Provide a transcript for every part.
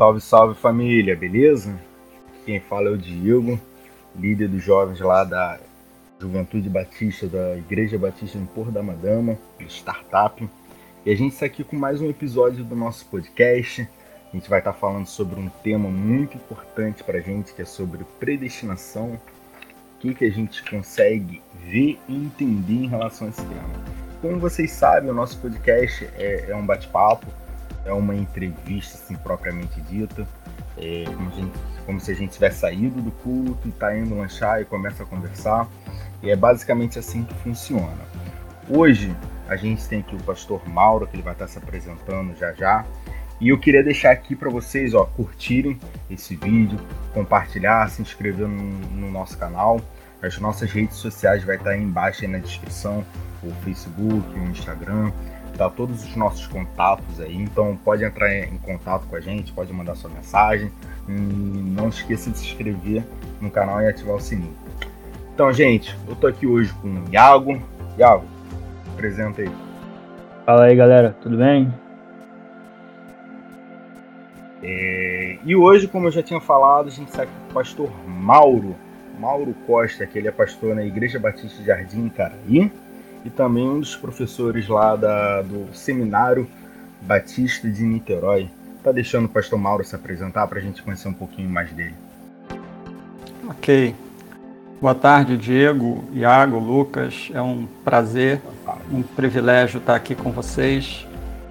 Salve, salve família, beleza? Quem fala é o Diego, líder dos jovens lá da Juventude Batista, da Igreja Batista em Porto da Madama, startup. E a gente está aqui com mais um episódio do nosso podcast. A gente vai estar tá falando sobre um tema muito importante para a gente, que é sobre predestinação. O que, que a gente consegue ver e entender em relação a esse tema. Como vocês sabem, o nosso podcast é, é um bate-papo é uma entrevista assim, propriamente dita, é, como, gente, como, se a gente tivesse saído do culto e está indo lanchar e começa a conversar. E é basicamente assim que funciona. Hoje a gente tem aqui o pastor Mauro, que ele vai estar se apresentando já já. E eu queria deixar aqui para vocês ó, curtirem esse vídeo, compartilhar, se inscrever no, no, nosso canal. As nossas redes sociais vai estar aí embaixo aí na descrição, o Facebook, o Instagram tá todos os nossos contatos aí, então pode entrar em contato com a gente, pode mandar sua mensagem. E não esqueça de se inscrever no canal e ativar o sininho. Então, gente, eu tô aqui hoje com o Iago. Iago, apresenta aí. Fala aí, galera, tudo bem? É... E hoje, como eu já tinha falado, a gente está aqui com o pastor Mauro. Mauro Costa, que ele é pastor na Igreja Batista Jardim Caraí e também um dos professores lá da, do Seminário Batista de Niterói. Tá deixando o pastor Mauro se apresentar para a gente conhecer um pouquinho mais dele. Ok. Boa tarde, Diego, Iago, Lucas. É um prazer, um privilégio estar aqui com vocês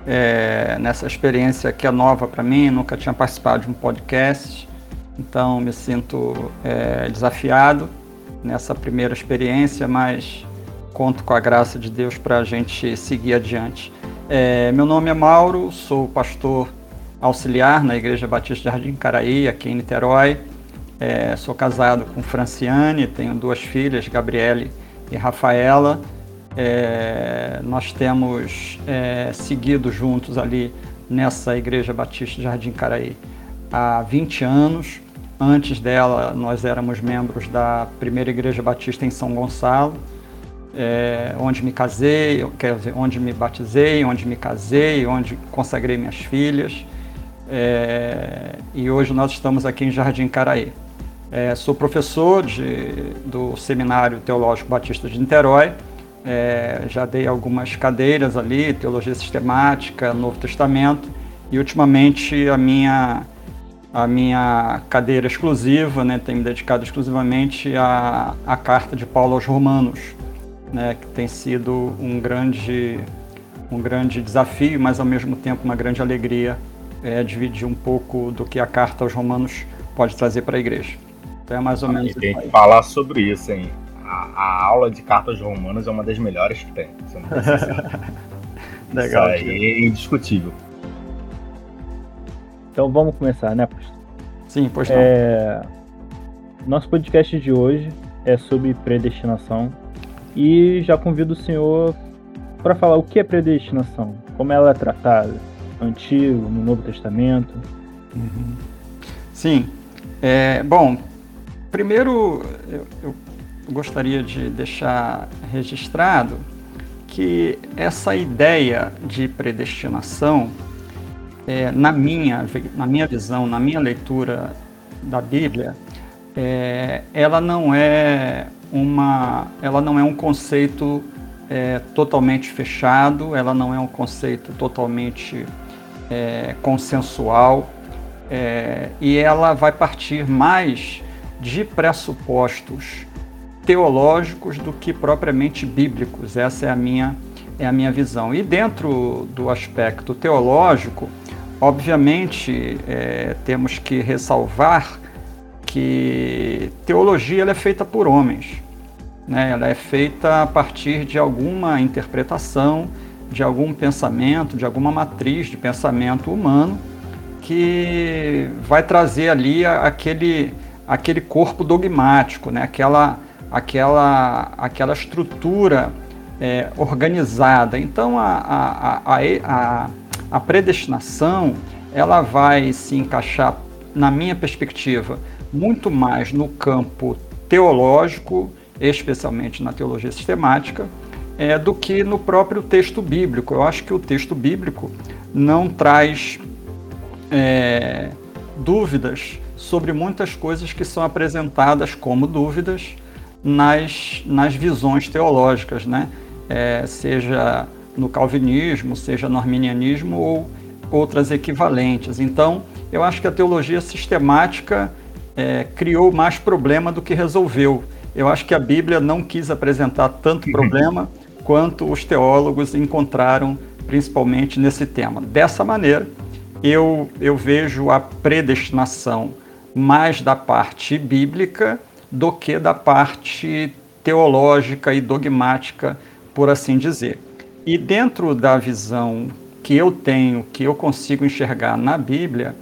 é, nessa experiência que é nova para mim. Nunca tinha participado de um podcast, então me sinto é, desafiado nessa primeira experiência, mas conto com a graça de Deus para a gente seguir adiante. É, meu nome é Mauro, sou pastor auxiliar na Igreja Batista Jardim Caraí, aqui em Niterói. É, sou casado com Franciane, tenho duas filhas, Gabriele e Rafaela. É, nós temos é, seguido juntos ali nessa Igreja Batista Jardim Caraí há 20 anos. Antes dela, nós éramos membros da primeira Igreja Batista em São Gonçalo é, onde me casei, quer dizer, onde me batizei, onde me casei, onde consagrei minhas filhas. É, e hoje nós estamos aqui em Jardim Caraí. É, sou professor de, do Seminário Teológico Batista de Niterói. É, já dei algumas cadeiras ali, Teologia Sistemática, Novo Testamento. E ultimamente a minha, a minha cadeira exclusiva, né, tem me dedicado exclusivamente à, à carta de Paulo aos Romanos né, que tem sido um grande, um grande desafio, mas ao mesmo tempo uma grande alegria é, dividir um pouco do que a carta aos Romanos pode trazer para a igreja. Então é mais ou menos isso. Tem que falar sobre isso, hein? A, a, aula de cartas romanas é uma das melhores que tem. Não Legal. Isso aí é indiscutível. Então vamos começar, né, pastor? Sim, pois não. É... Nosso podcast de hoje é sobre predestinação e já convido o senhor para falar o que é predestinação, como ela é tratada, no Antigo, no Novo Testamento. Uhum. Sim. É, bom, primeiro eu, eu gostaria de deixar registrado que essa ideia de predestinação, é, na, minha, na minha visão, na minha leitura da Bíblia, é, ela não é uma, ela não é um conceito é, totalmente fechado, ela não é um conceito totalmente é, consensual é, e ela vai partir mais de pressupostos teológicos do que propriamente bíblicos. Essa é a minha é a minha visão. E dentro do aspecto teológico, obviamente é, temos que ressalvar que teologia é feita por homens. Né? Ela é feita a partir de alguma interpretação, de algum pensamento, de alguma matriz de pensamento humano que vai trazer ali aquele, aquele corpo dogmático, né? aquela, aquela, aquela estrutura é, organizada. Então a, a, a, a, a predestinação ela vai se encaixar, na minha perspectiva, muito mais no campo teológico, especialmente na teologia sistemática, é, do que no próprio texto bíblico. Eu acho que o texto bíblico não traz, é, dúvidas sobre muitas coisas que são apresentadas como dúvidas nas, nas visões teológicas, né? É, seja no calvinismo, seja no arminianismo ou outras equivalentes. Então, eu acho que a teologia sistemática é, criou mais problema do que resolveu. Eu acho que a Bíblia não quis apresentar tanto problema quanto os teólogos encontraram, principalmente nesse tema. Dessa maneira, eu, eu vejo a predestinação mais da parte bíblica do que da parte teológica e dogmática, por assim dizer. E dentro da visão que eu tenho, que eu consigo enxergar na Bíblia,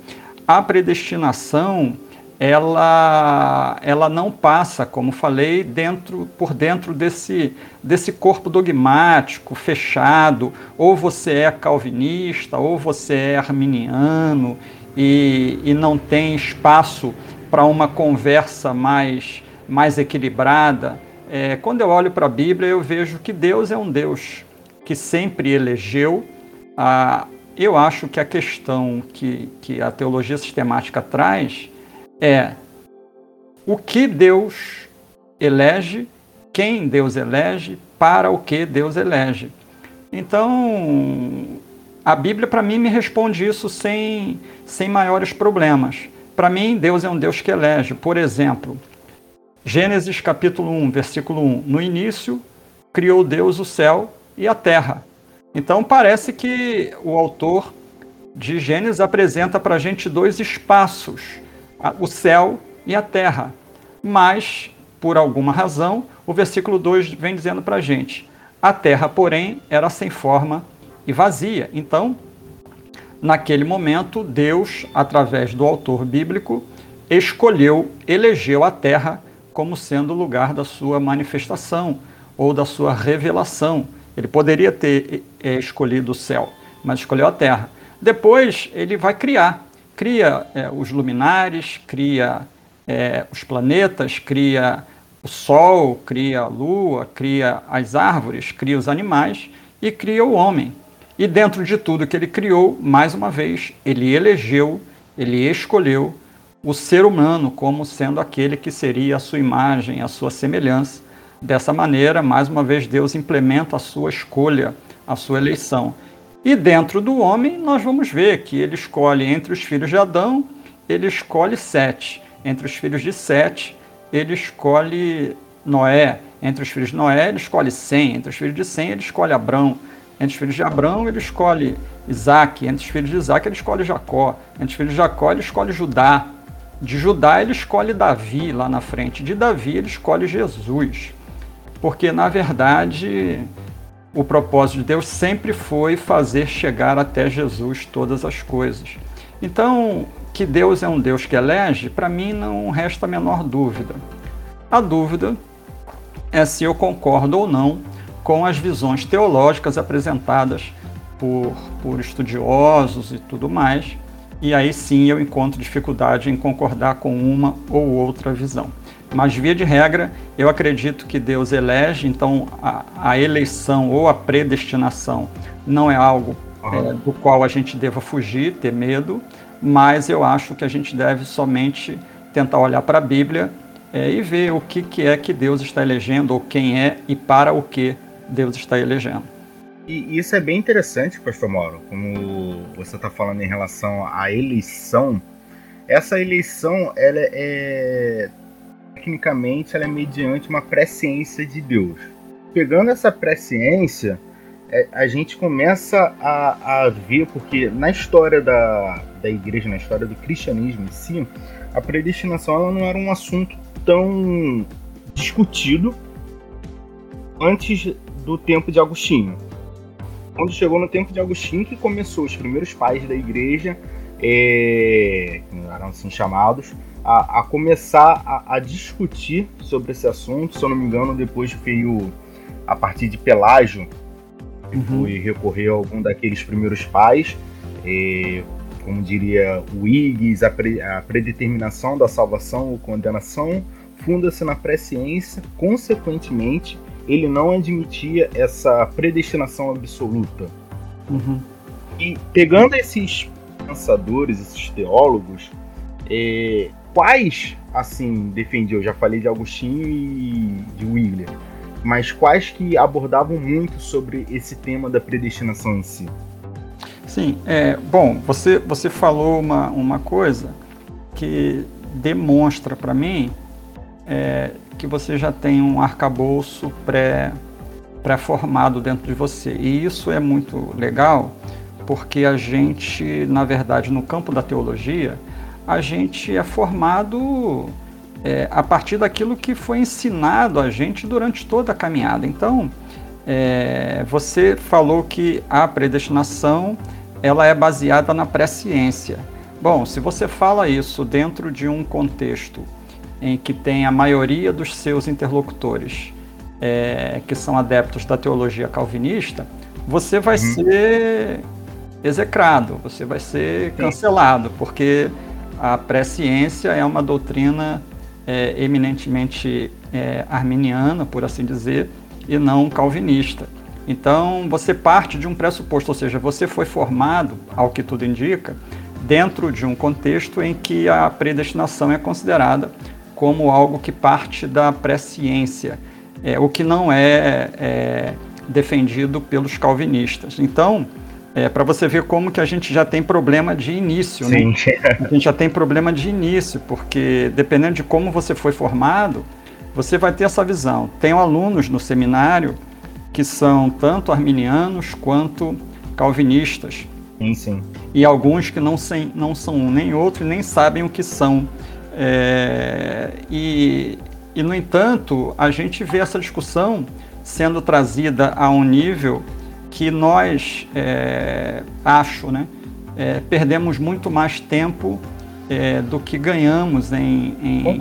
a predestinação ela, ela não passa, como falei, dentro, por dentro desse, desse corpo dogmático, fechado, ou você é calvinista, ou você é arminiano, e, e não tem espaço para uma conversa mais, mais equilibrada. É, quando eu olho para a Bíblia, eu vejo que Deus é um Deus que sempre elegeu. A, eu acho que a questão que, que a teologia sistemática traz é o que Deus elege, quem Deus elege, para o que Deus elege. Então, a Bíblia, para mim, me responde isso sem, sem maiores problemas. Para mim, Deus é um Deus que elege. Por exemplo, Gênesis capítulo 1, versículo 1. No início, criou Deus o céu e a terra. Então, parece que o autor de Gênesis apresenta para a gente dois espaços, o céu e a terra. Mas, por alguma razão, o versículo 2 vem dizendo para a gente: a terra, porém, era sem forma e vazia. Então, naquele momento, Deus, através do autor bíblico, escolheu, elegeu a terra como sendo o lugar da sua manifestação ou da sua revelação. Ele poderia ter é, escolhido o céu, mas escolheu a terra. Depois, ele vai criar. Cria é, os luminares, cria é, os planetas, cria o Sol, cria a Lua, cria as árvores, cria os animais e cria o homem. E dentro de tudo que ele criou, mais uma vez, ele elegeu, ele escolheu o ser humano como sendo aquele que seria a sua imagem, a sua semelhança. Dessa maneira, mais uma vez, Deus implementa a sua escolha, a sua eleição. E dentro do homem, nós vamos ver que ele escolhe entre os filhos de Adão, ele escolhe Sete. Entre os filhos de Sete, ele escolhe Noé. Entre os filhos de Noé, ele escolhe Sem. Entre os filhos de Sem, ele escolhe Abrão. Entre os filhos de Abraão, ele escolhe Isaac. Entre os filhos de Isaac, ele escolhe Jacó. Entre os filhos de Jacó, ele escolhe Judá. De Judá, ele escolhe Davi lá na frente. De Davi, ele escolhe Jesus. Porque, na verdade, o propósito de Deus sempre foi fazer chegar até Jesus todas as coisas. Então, que Deus é um Deus que elege, para mim não resta a menor dúvida. A dúvida é se eu concordo ou não com as visões teológicas apresentadas por, por estudiosos e tudo mais, e aí sim eu encontro dificuldade em concordar com uma ou outra visão. Mas, via de regra, eu acredito que Deus elege, então a, a eleição ou a predestinação não é algo é, do qual a gente deva fugir, ter medo, mas eu acho que a gente deve somente tentar olhar para a Bíblia é, e ver o que, que é que Deus está elegendo, ou quem é e para o que Deus está elegendo. E isso é bem interessante, pastor Mauro, como você está falando em relação à eleição. Essa eleição, ela é tecnicamente, ela é mediante uma presciência de Deus. Pegando essa presciência, é, a gente começa a, a ver, porque na história da, da igreja, na história do cristianismo em si, a predestinação ela não era um assunto tão discutido antes do tempo de Agostinho. Quando chegou no tempo de Agostinho que começou os primeiros pais da igreja, é, que eram assim chamados, a, a começar a, a, discutir sobre esse assunto. Se eu não me engano, depois veio a partir de Pelágio, que uhum. foi recorrer a algum daqueles primeiros pais, é, como diria o Higgs, a, pre, a predeterminação da salvação ou condenação funda-se na presciência, consequentemente, ele não admitia essa predestinação absoluta. Uhum. E pegando esses pensadores, esses teólogos, É, quais, assim, defendi, eu já falei de Agostinho e de Wigler, mas quais que abordavam muito sobre esse tema da predestinação em si? Sim, é, bom, você, você falou uma, uma coisa que demonstra para mim é, que você já tem um arcabouço pré, pré-formado dentro de você. E isso é muito legal, porque a gente, na verdade, no campo da teologia, a gente é formado é, a partir daquilo que foi ensinado a gente durante toda a caminhada. Então, é, você falou que a predestinação ela é baseada na presciência. Bom, se você fala isso dentro de um contexto em que tem a maioria dos seus interlocutores é, que são adeptos da teologia calvinista, você vai uhum. ser execrado, você vai ser cancelado, porque a presciência é uma doutrina é, eminentemente é, arminiana, por assim dizer, e não calvinista. Então, você parte de um pressuposto, ou seja, você foi formado, ao que tudo indica, dentro de um contexto em que a predestinação é considerada como algo que parte da presciência, é, o que não é, é defendido pelos calvinistas. Então, é, para você ver como que a gente já tem problema de início, né? Sim. né? A gente já tem problema de início, porque dependendo de como você foi formado, você vai ter essa visão. Tenho alunos no seminário que são tanto arminianos quanto calvinistas. Sim, sim. E alguns que não, sem, não são um nem outro e nem sabem o que são. É, e, e, no entanto, a gente vê essa discussão sendo trazida a um nível que nós, é, acho, né, é, perdemos muito mais tempo é, do que ganhamos em, em,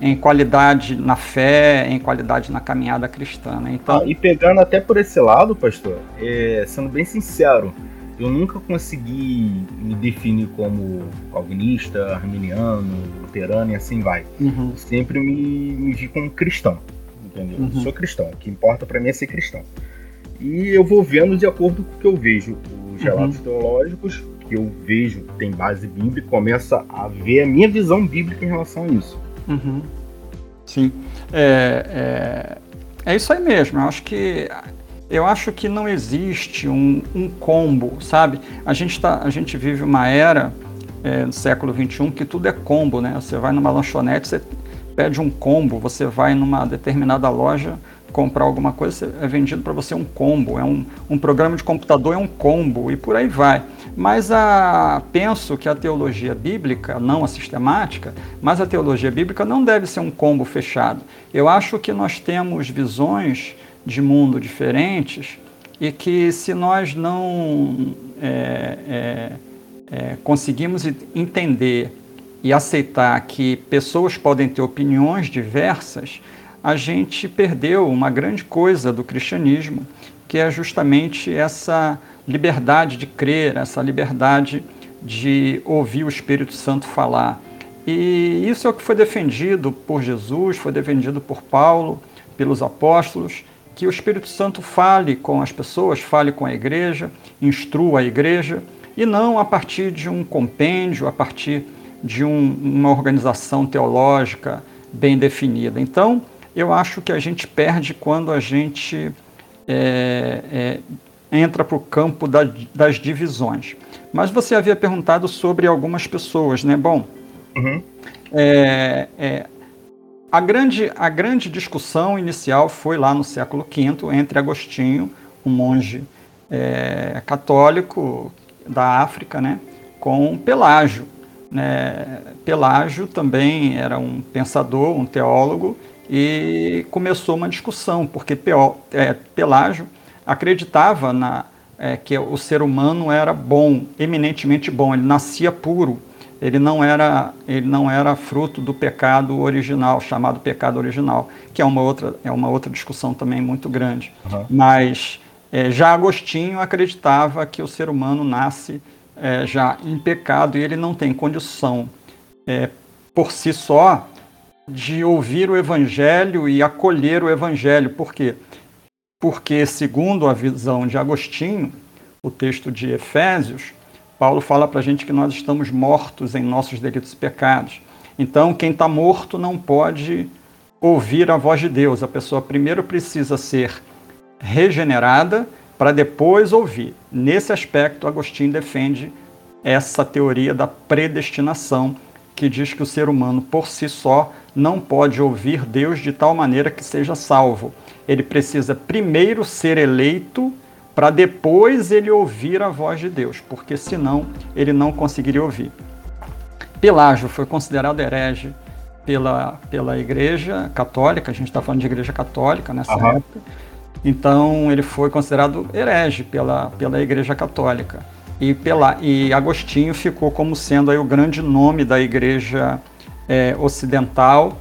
em qualidade na fé, em qualidade na caminhada cristã. Né? Então, ah, e pegando até por esse lado, pastor, é, sendo bem sincero, eu nunca consegui me definir como calvinista, arminiano, luterano e assim vai. Uhum. Sempre me, me vi como cristão, entendeu? Uhum. Sou cristão, o que importa para mim é ser cristão. E eu vou vendo de acordo com o que eu vejo, os relatos uhum. teológicos que eu vejo tem base bíblica, começa a ver a minha visão bíblica em relação a isso. Uhum. Sim, é, é, é, isso aí mesmo. Eu acho que eu acho que não existe um, um combo, sabe? A gente tá, a gente vive uma era é, no século 21 que tudo é combo, né? Você vai numa lanchonete, você pede um combo, você vai numa determinada loja comprar alguma coisa, é vendido para você um combo, é um, um programa de computador é um combo e por aí vai. Mas a, penso que a teologia bíblica, não a sistemática, mas a teologia bíblica não deve ser um combo fechado. Eu acho que nós temos visões de mundo diferentes e que se nós não é, é, é, conseguimos entender e aceitar que pessoas podem ter opiniões diversas, a gente perdeu uma grande coisa do cristianismo, que é justamente essa liberdade de crer, essa liberdade de ouvir o Espírito Santo falar. E isso é o que foi defendido por Jesus, foi defendido por Paulo, pelos apóstolos, que o Espírito Santo fale com as pessoas, fale com a igreja, instrua a igreja, e não a partir de um compêndio, a partir de um, uma organização teológica bem definida. Então, eu acho que a gente perde quando a gente é, é, entra para o campo da, das divisões. Mas você havia perguntado sobre algumas pessoas, né? Bom, uhum. é, é a, grande, a grande discussão inicial foi lá no século V entre Agostinho, um monge é, católico da África, né? com Pelágio. Né? Pelágio também era um pensador, um teólogo, e começou uma discussão, porque é, Pelágio acreditava na, é, que o ser humano era bom, eminentemente bom, ele nascia puro, ele não era, ele não era fruto do pecado original, chamado pecado original, que é uma outra, é uma outra discussão também muito grande. Uhum. Mas é, já Agostinho acreditava que o ser humano nasce é, já em pecado e ele não tem condição é, por si só de ouvir o Evangelho e acolher o Evangelho. Por quê? Porque, segundo a visão de Agostinho, o texto de Efésios, Paulo fala para a gente que nós estamos mortos em nossos delitos e pecados. Então, quem está morto não pode ouvir a voz de Deus. A pessoa primeiro precisa ser regenerada para depois ouvir. Nesse aspecto, Agostinho defende essa teoria da predestinação, que diz que o ser humano por si só não pode ouvir Deus de tal maneira que seja salvo. Ele precisa primeiro ser eleito para depois ele ouvir a voz de Deus, porque senão ele não conseguiria ouvir. Pelágio foi considerado herege pela, pela Igreja Católica, a gente está falando de Igreja Católica nessa época, então ele foi considerado herege pela, pela Igreja Católica. E, pela, e Agostinho ficou como sendo aí o grande nome da Igreja é, Ocidental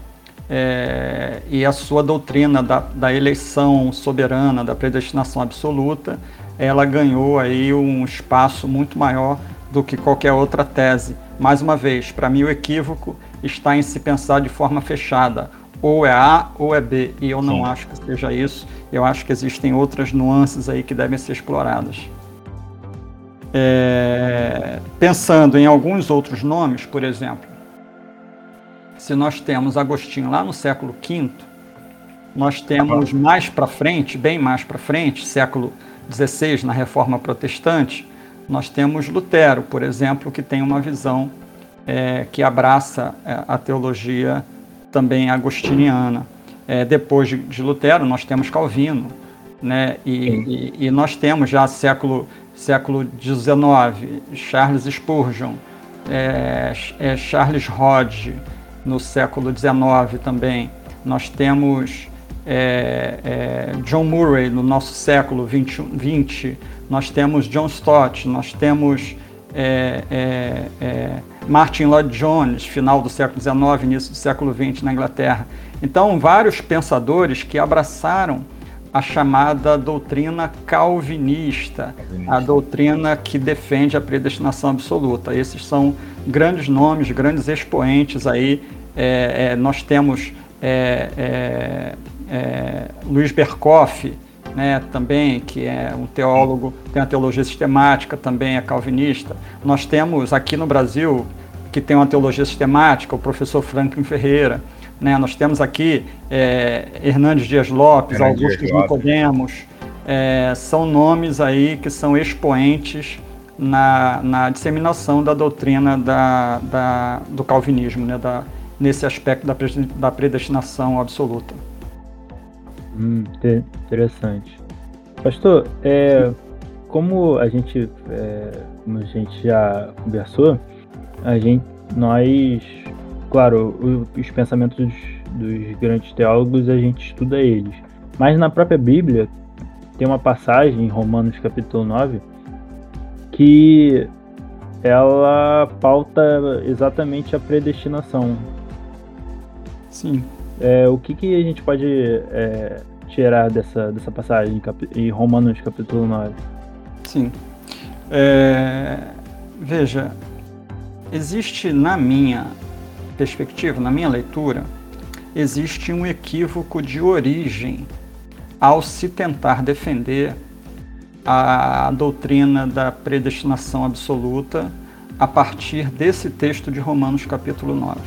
é, e a sua doutrina da, da eleição soberana, da predestinação absoluta, ela ganhou aí um espaço muito maior do que qualquer outra tese. Mais uma vez, para mim o equívoco está em se pensar de forma fechada. Ou é A ou é B. E eu não Sim. acho que seja isso. Eu acho que existem outras nuances aí que devem ser exploradas. É, pensando em alguns outros nomes, por exemplo, se nós temos Agostinho lá no século V, nós temos mais para frente, bem mais para frente, século XVI, na Reforma Protestante, nós temos Lutero, por exemplo, que tem uma visão é, que abraça é, a teologia também agostiniana. É, depois de, de, Lutero, nós temos Calvino, né? E, e, e, nós temos já século século XIX, Charles Spurgeon, é, é, Charles Hodge, no século XIX também. Nós temos é, John Murray no nosso século XX, nós temos John Stott, nós temos é, é, é, Martin Lloyd Jones, final do século XIX, início do século XX na Inglaterra. Então, vários pensadores que abraçaram a chamada doutrina calvinista, calvinista, a doutrina que defende a predestinação absoluta. Esses são grandes nomes, grandes expoentes aí. É, é, nós temos é, Luiz Berkoff, né, também, que é um teólogo, tem uma teologia sistemática, também é calvinista. Nós temos aqui no Brasil, que tem uma teologia sistemática, o professor Franklin Ferreira. Né, nós temos aqui é, Hernandes Dias Lopes, Augusto Nicodemos, é, são nomes aí que são expoentes na, na disseminação da doutrina da, da, do calvinismo, né, da, nesse aspecto da, da predestinação absoluta. Hum, interessante. Pastor, é, como a gente, é, como a gente já conversou, a gente, nós, claro, os pensamentos dos, dos grandes teólogos a gente estuda eles, mas na própria Bíblia tem uma passagem em Romanos capítulo 9 que ela pauta exatamente a predestinação. Sim. É, o que, que a gente pode é, tirar dessa, dessa passagem em Romanos capítulo 9? Sim. É, veja, existe na minha perspectiva, na minha leitura, existe um equívoco de origem ao se tentar defender a doutrina da predestinação absoluta a partir desse texto de Romanos capítulo 9.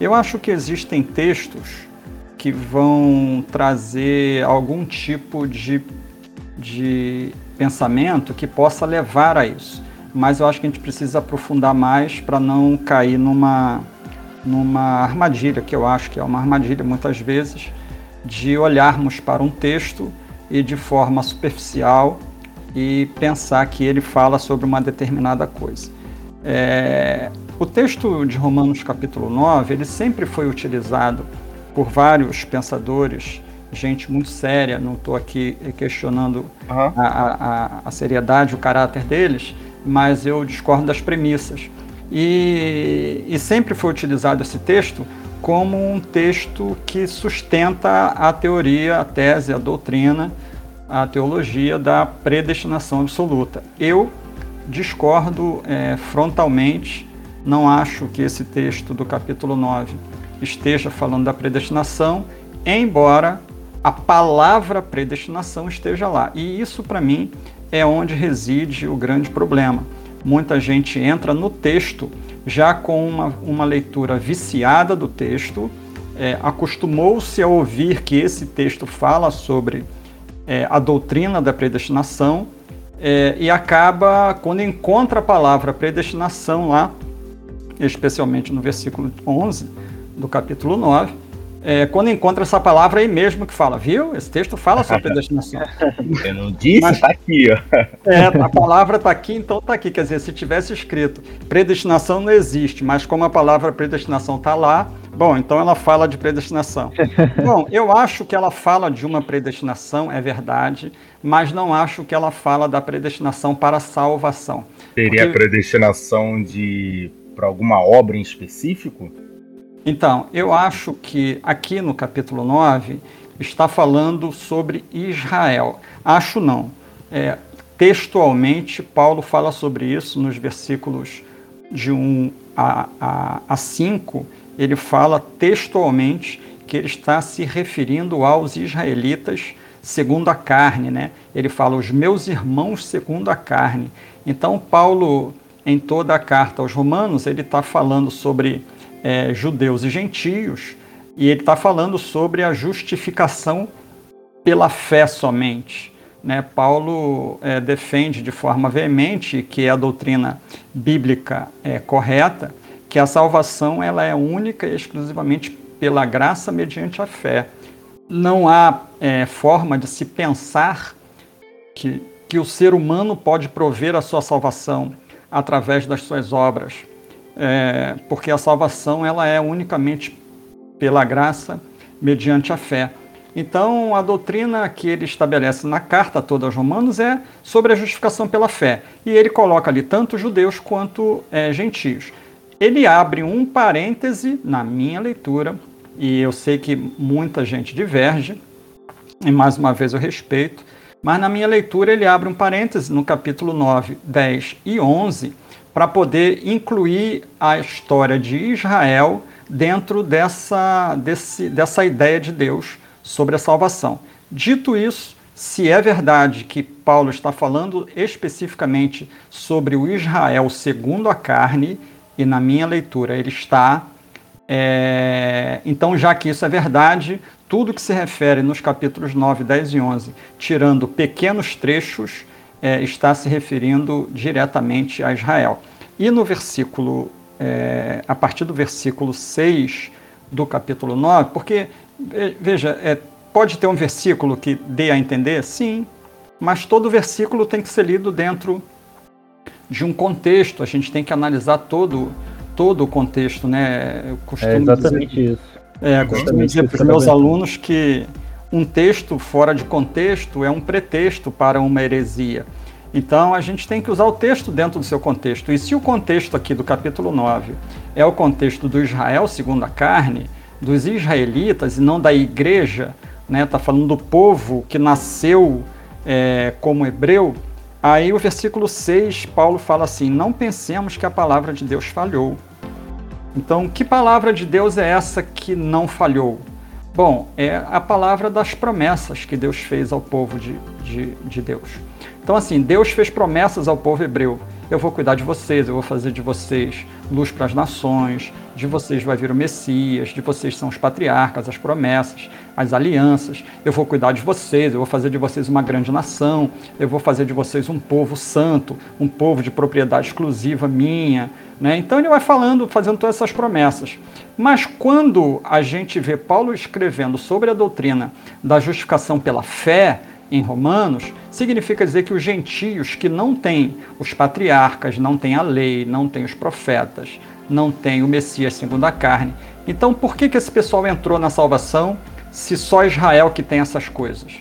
Eu acho que existem textos que vão trazer algum tipo de, de pensamento que possa levar a isso. Mas eu acho que a gente precisa aprofundar mais para não cair numa, numa armadilha, que eu acho que é uma armadilha muitas vezes, de olharmos para um texto e de forma superficial e pensar que ele fala sobre uma determinada coisa. É, o texto de Romanos capítulo 9, ele sempre foi utilizado por vários pensadores, gente muito séria, não estou aqui questionando uhum. a, a, a, seriedade, o caráter deles, mas eu discordo das premissas. E, e sempre foi utilizado esse texto como um texto que sustenta a teoria, a tese, a doutrina, a teologia da predestinação absoluta. Eu discordo é, frontalmente não acho que esse texto do capítulo 9 esteja falando da predestinação, embora a palavra predestinação esteja lá. E isso, para mim, é onde reside o grande problema. Muita gente entra no texto já com uma, uma leitura viciada do texto, é, acostumou-se a ouvir que esse texto fala sobre é, a doutrina da predestinação é, e acaba, quando encontra a palavra predestinação lá, especialmente no versículo 11 do capítulo 9, é, quando encontra essa palavra aí mesmo que fala, viu? Esse texto fala sobre predestinação. Eu não disse, Mas, tá aqui, ó. É, a palavra tá aqui, então tá aqui. Quer dizer, se tivesse escrito predestinação não existe, mas como a palavra predestinação tá lá, bom, então ela fala de predestinação. bom, eu acho que ela fala de uma predestinação, é verdade, mas não acho que ela fala da predestinação para a salvação. Seria Porque... a predestinação de para alguma obra em específico? Então, eu acho que aqui no capítulo 9 está falando sobre Israel. Acho não. É, textualmente, Paulo fala sobre isso nos versículos de 1 a, a, a 5. Ele fala textualmente que ele está se referindo aos israelitas segundo a carne, né? Ele fala os meus irmãos segundo a carne. Então, Paulo, em toda a carta aos Romanos, ele está falando sobre é, judeus e gentios, e ele está falando sobre a justificação pela fé somente. Né? Paulo é, defende de forma veemente que é a doutrina bíblica é correta, que a salvação ela é única e exclusivamente pela graça mediante a fé. Não há é, forma de se pensar que, que o ser humano pode prover a sua salvação através das suas obras é, porque a salvação ela é unicamente pela graça, mediante a fé. Então, a doutrina que ele estabelece na carta toda aos Romanos é sobre a justificação pela fé. E ele coloca ali tanto judeus quanto é, gentios. Ele abre um parêntese na minha leitura, e eu sei que muita gente diverge, e mais uma vez eu respeito, mas na minha leitura ele abre um parêntese no capítulo 9, 10 e 11 para poder incluir a história de Israel dentro dessa, desse, dessa ideia de Deus sobre a salvação. Dito isso, se é verdade que Paulo está falando especificamente sobre o Israel segundo a carne, e na minha leitura ele está. É, então, já que isso é verdade, tudo que se refere nos capítulos 9, 10 e 11, tirando pequenos trechos, é, está se referindo diretamente a Israel. E no versículo, é, a partir do versículo 6 do capítulo 9, porque, veja, é, pode ter um versículo que dê a entender? Sim, mas todo versículo tem que ser lido dentro de um contexto, a gente tem que analisar todo, todo o contexto, né? Eu costumo é exatamente dizer, isso. É, costumo dizer para os meus alunos que um texto fora de contexto é um pretexto para uma heresia. Então a gente tem que usar o texto dentro do seu contexto. E se o contexto aqui do capítulo 9 é o contexto do Israel segundo a carne, dos israelitas e não da igreja, né? Está falando do povo que nasceu é, como hebreu. Aí o versículo 6, Paulo fala assim: Não pensemos que a palavra de Deus falhou. Então, que palavra de Deus é essa que não falhou? Bom, é a palavra das promessas que Deus fez ao povo de, de, de Deus. Então, assim, Deus fez promessas ao povo hebreu. Eu vou cuidar de vocês, eu vou fazer de vocês luz para as nações, de vocês vai vir o Messias, de vocês são os patriarcas, as promessas, as alianças. Eu vou cuidar de vocês, eu vou fazer de vocês uma grande nação, eu vou fazer de vocês um povo santo, um povo de propriedade exclusiva minha. Né? Então ele vai falando, fazendo todas essas promessas. Mas quando a gente vê Paulo escrevendo sobre a doutrina da justificação pela fé em Romanos, significa dizer que os gentios que não têm os patriarcas, não têm a lei, não têm os profetas, não têm o Messias segundo a carne. Então, por que, que esse pessoal entrou na salvação se só Israel que tem essas coisas?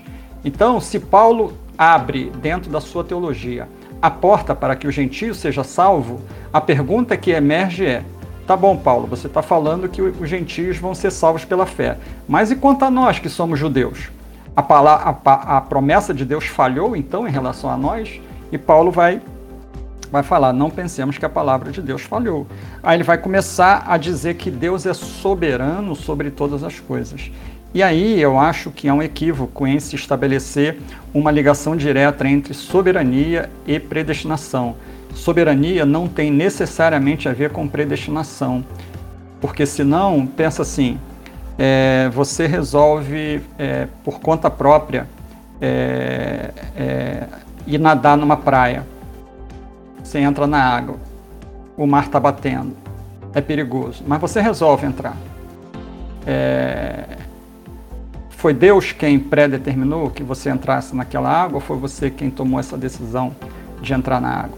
Então, se Paulo abre dentro da sua teologia a porta para que o gentio seja salvo, a pergunta que emerge é: Tá bom, Paulo, você está falando que os gentios vão ser salvos pela fé. Mas e quanto a nós que somos judeus? A, palavra, a, a promessa de Deus falhou então em relação a nós? E Paulo vai, vai falar: não pensemos que a palavra de Deus falhou. Aí ele vai começar a dizer que Deus é soberano sobre todas as coisas. E aí eu acho que é um equívoco em se estabelecer uma ligação direta entre soberania e predestinação. soberania não tem necessariamente a ver com predestinação. Porque senão, pensa assim, é, você resolve é, por conta própria é, é ir nadar numa praia. Você entra na água, o mar está batendo, é perigoso, mas você resolve entrar. É, foi Deus quem predeterminou que você entrasse naquela água ou foi você quem tomou essa decisão de entrar na água?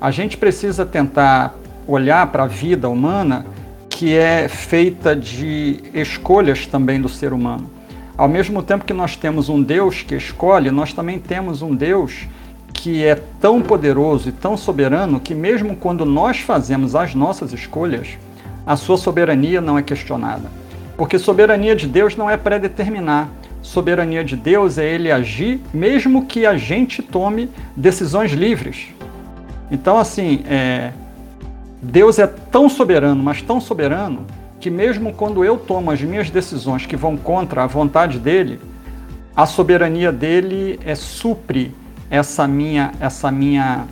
A gente precisa tentar olhar para a vida humana que é feita de escolhas também do ser humano. Ao mesmo tempo que nós temos um Deus que escolhe, nós também temos um Deus que é tão poderoso e tão soberano que, mesmo quando nós fazemos as nossas escolhas, a sua soberania não é questionada. Porque soberania de Deus não é predeterminar. Soberania de Deus é ele agir, mesmo que a gente tome decisões livres. Então, assim, é, Deus é tão soberano, mas tão soberano, que mesmo quando eu tomo as minhas decisões que vão contra a vontade dele, a soberania dele é supre essa minha, essa minha,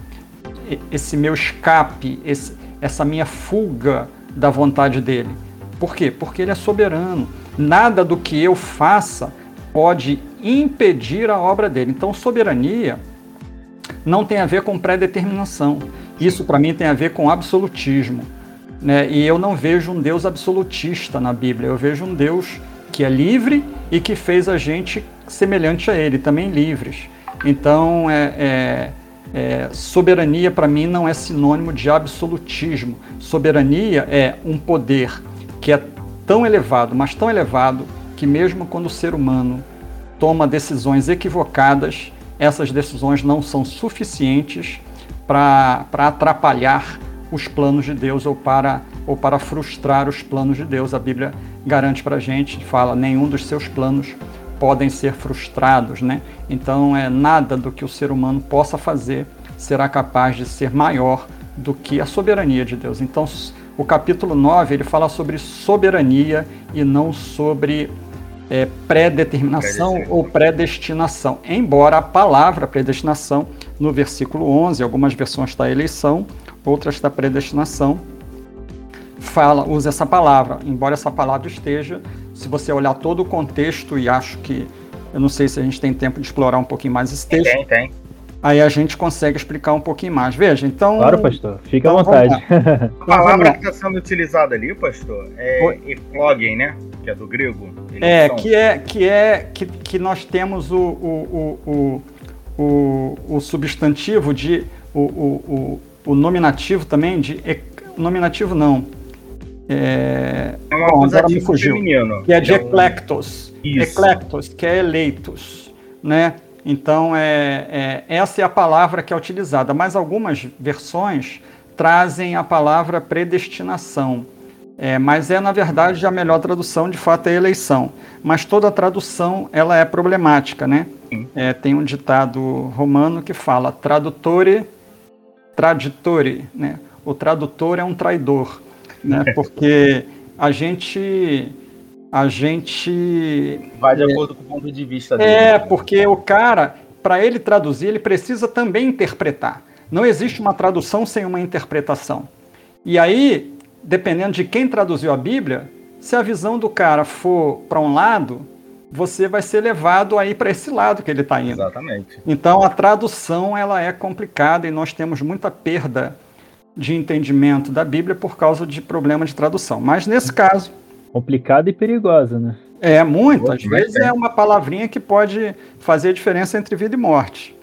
esse meu escape, esse, essa minha fuga da vontade dele. Por quê? Porque ele é soberano. Nada do que eu faça pode impedir a obra dele. Então, soberania não tem a ver com pré-determinação. Isso, para mim, tem a ver com absolutismo. Né? E eu não vejo um Deus absolutista na Bíblia. Eu vejo um Deus que é livre e que fez a gente semelhante a ele, também livres. Então, é, é, é soberania para mim não é sinônimo de absolutismo. Soberania é um poder que é tão elevado, mas tão elevado, que mesmo quando o ser humano toma decisões equivocadas, essas decisões não são suficientes para atrapalhar os planos de Deus ou para, ou para frustrar os planos de Deus. A Bíblia garante para a gente, fala, nenhum dos seus planos podem ser frustrados, né? Então, é nada do que o ser humano possa fazer será capaz de ser maior do que a soberania de Deus. Então, o capítulo 9 ele fala sobre soberania e não sobre é, pré-determinação ou predestinação. Embora a palavra predestinação, no versículo 11, algumas versões está eleição, outras está predestinação, fala, usa essa palavra. Embora essa palavra esteja, se você olhar todo o contexto, e acho que, eu não sei se a gente tem tempo de explorar um pouquinho mais esse texto. Tem, tem aí a gente consegue explicar um pouquinho mais. Veja, então. Claro, pastor, fica então, à vontade. a palavra que está sendo utilizada ali, pastor, é eplogen, né? Que é do grego. É, que é, que é que, que nós temos o, o, o, o, o substantivo de. O, o, o, nominativo também de. Nominativo não. É, é um bom, agora me fugiu. Feminino, que é de é um... eclectos. Isso. Eclectos, que é eleitos. Né? Então, é, é, essa é a palavra que é utilizada, mas algumas versões trazem a palavra predestinação. É, mas é, na verdade, a melhor tradução, de fato, é eleição. Mas toda tradução, ela é problemática, né? É, tem um ditado romano que fala tradutore, traditore, né? O tradutor é um traidor, né? Porque a gente a gente. Vai de é, acordo com o ponto de vista dele. É, porque o cara, para ele traduzir, ele precisa também interpretar. Não existe uma tradução sem uma interpretação. E aí, dependendo de quem traduziu a Bíblia, se a visão do cara for para um lado, você vai ser levado aí para esse lado que ele está indo. Exatamente. Então a tradução ela é complicada e nós temos muita perda de entendimento da Bíblia por causa de problema de tradução. Mas nesse caso, complicada e perigosa, né? É, muito. Às vezes é uma palavrinha que pode fazer diferença entre vida e morte.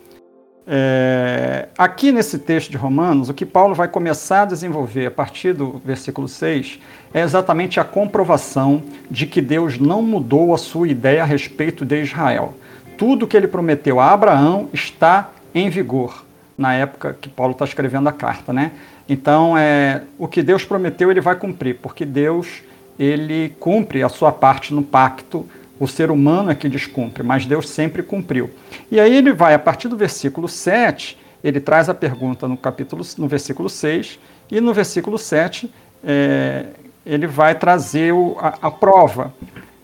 É, aqui nesse texto de Romanos, o que Paulo vai começar a desenvolver a partir do versículo 6 é exatamente a comprovação de que Deus não mudou a sua ideia a respeito de Israel. Tudo que ele prometeu a Abraão está em vigor na época que Paulo está escrevendo a carta, né? Então, é, o que Deus prometeu, ele vai cumprir, porque Deus ele cumpre a sua parte no pacto, o ser humano é que descumpre, mas Deus sempre cumpriu. E aí ele vai, a partir do versículo 7, ele traz a pergunta no capítulo, no versículo 6, e no versículo 7 é, ele vai trazer o, a, a, prova,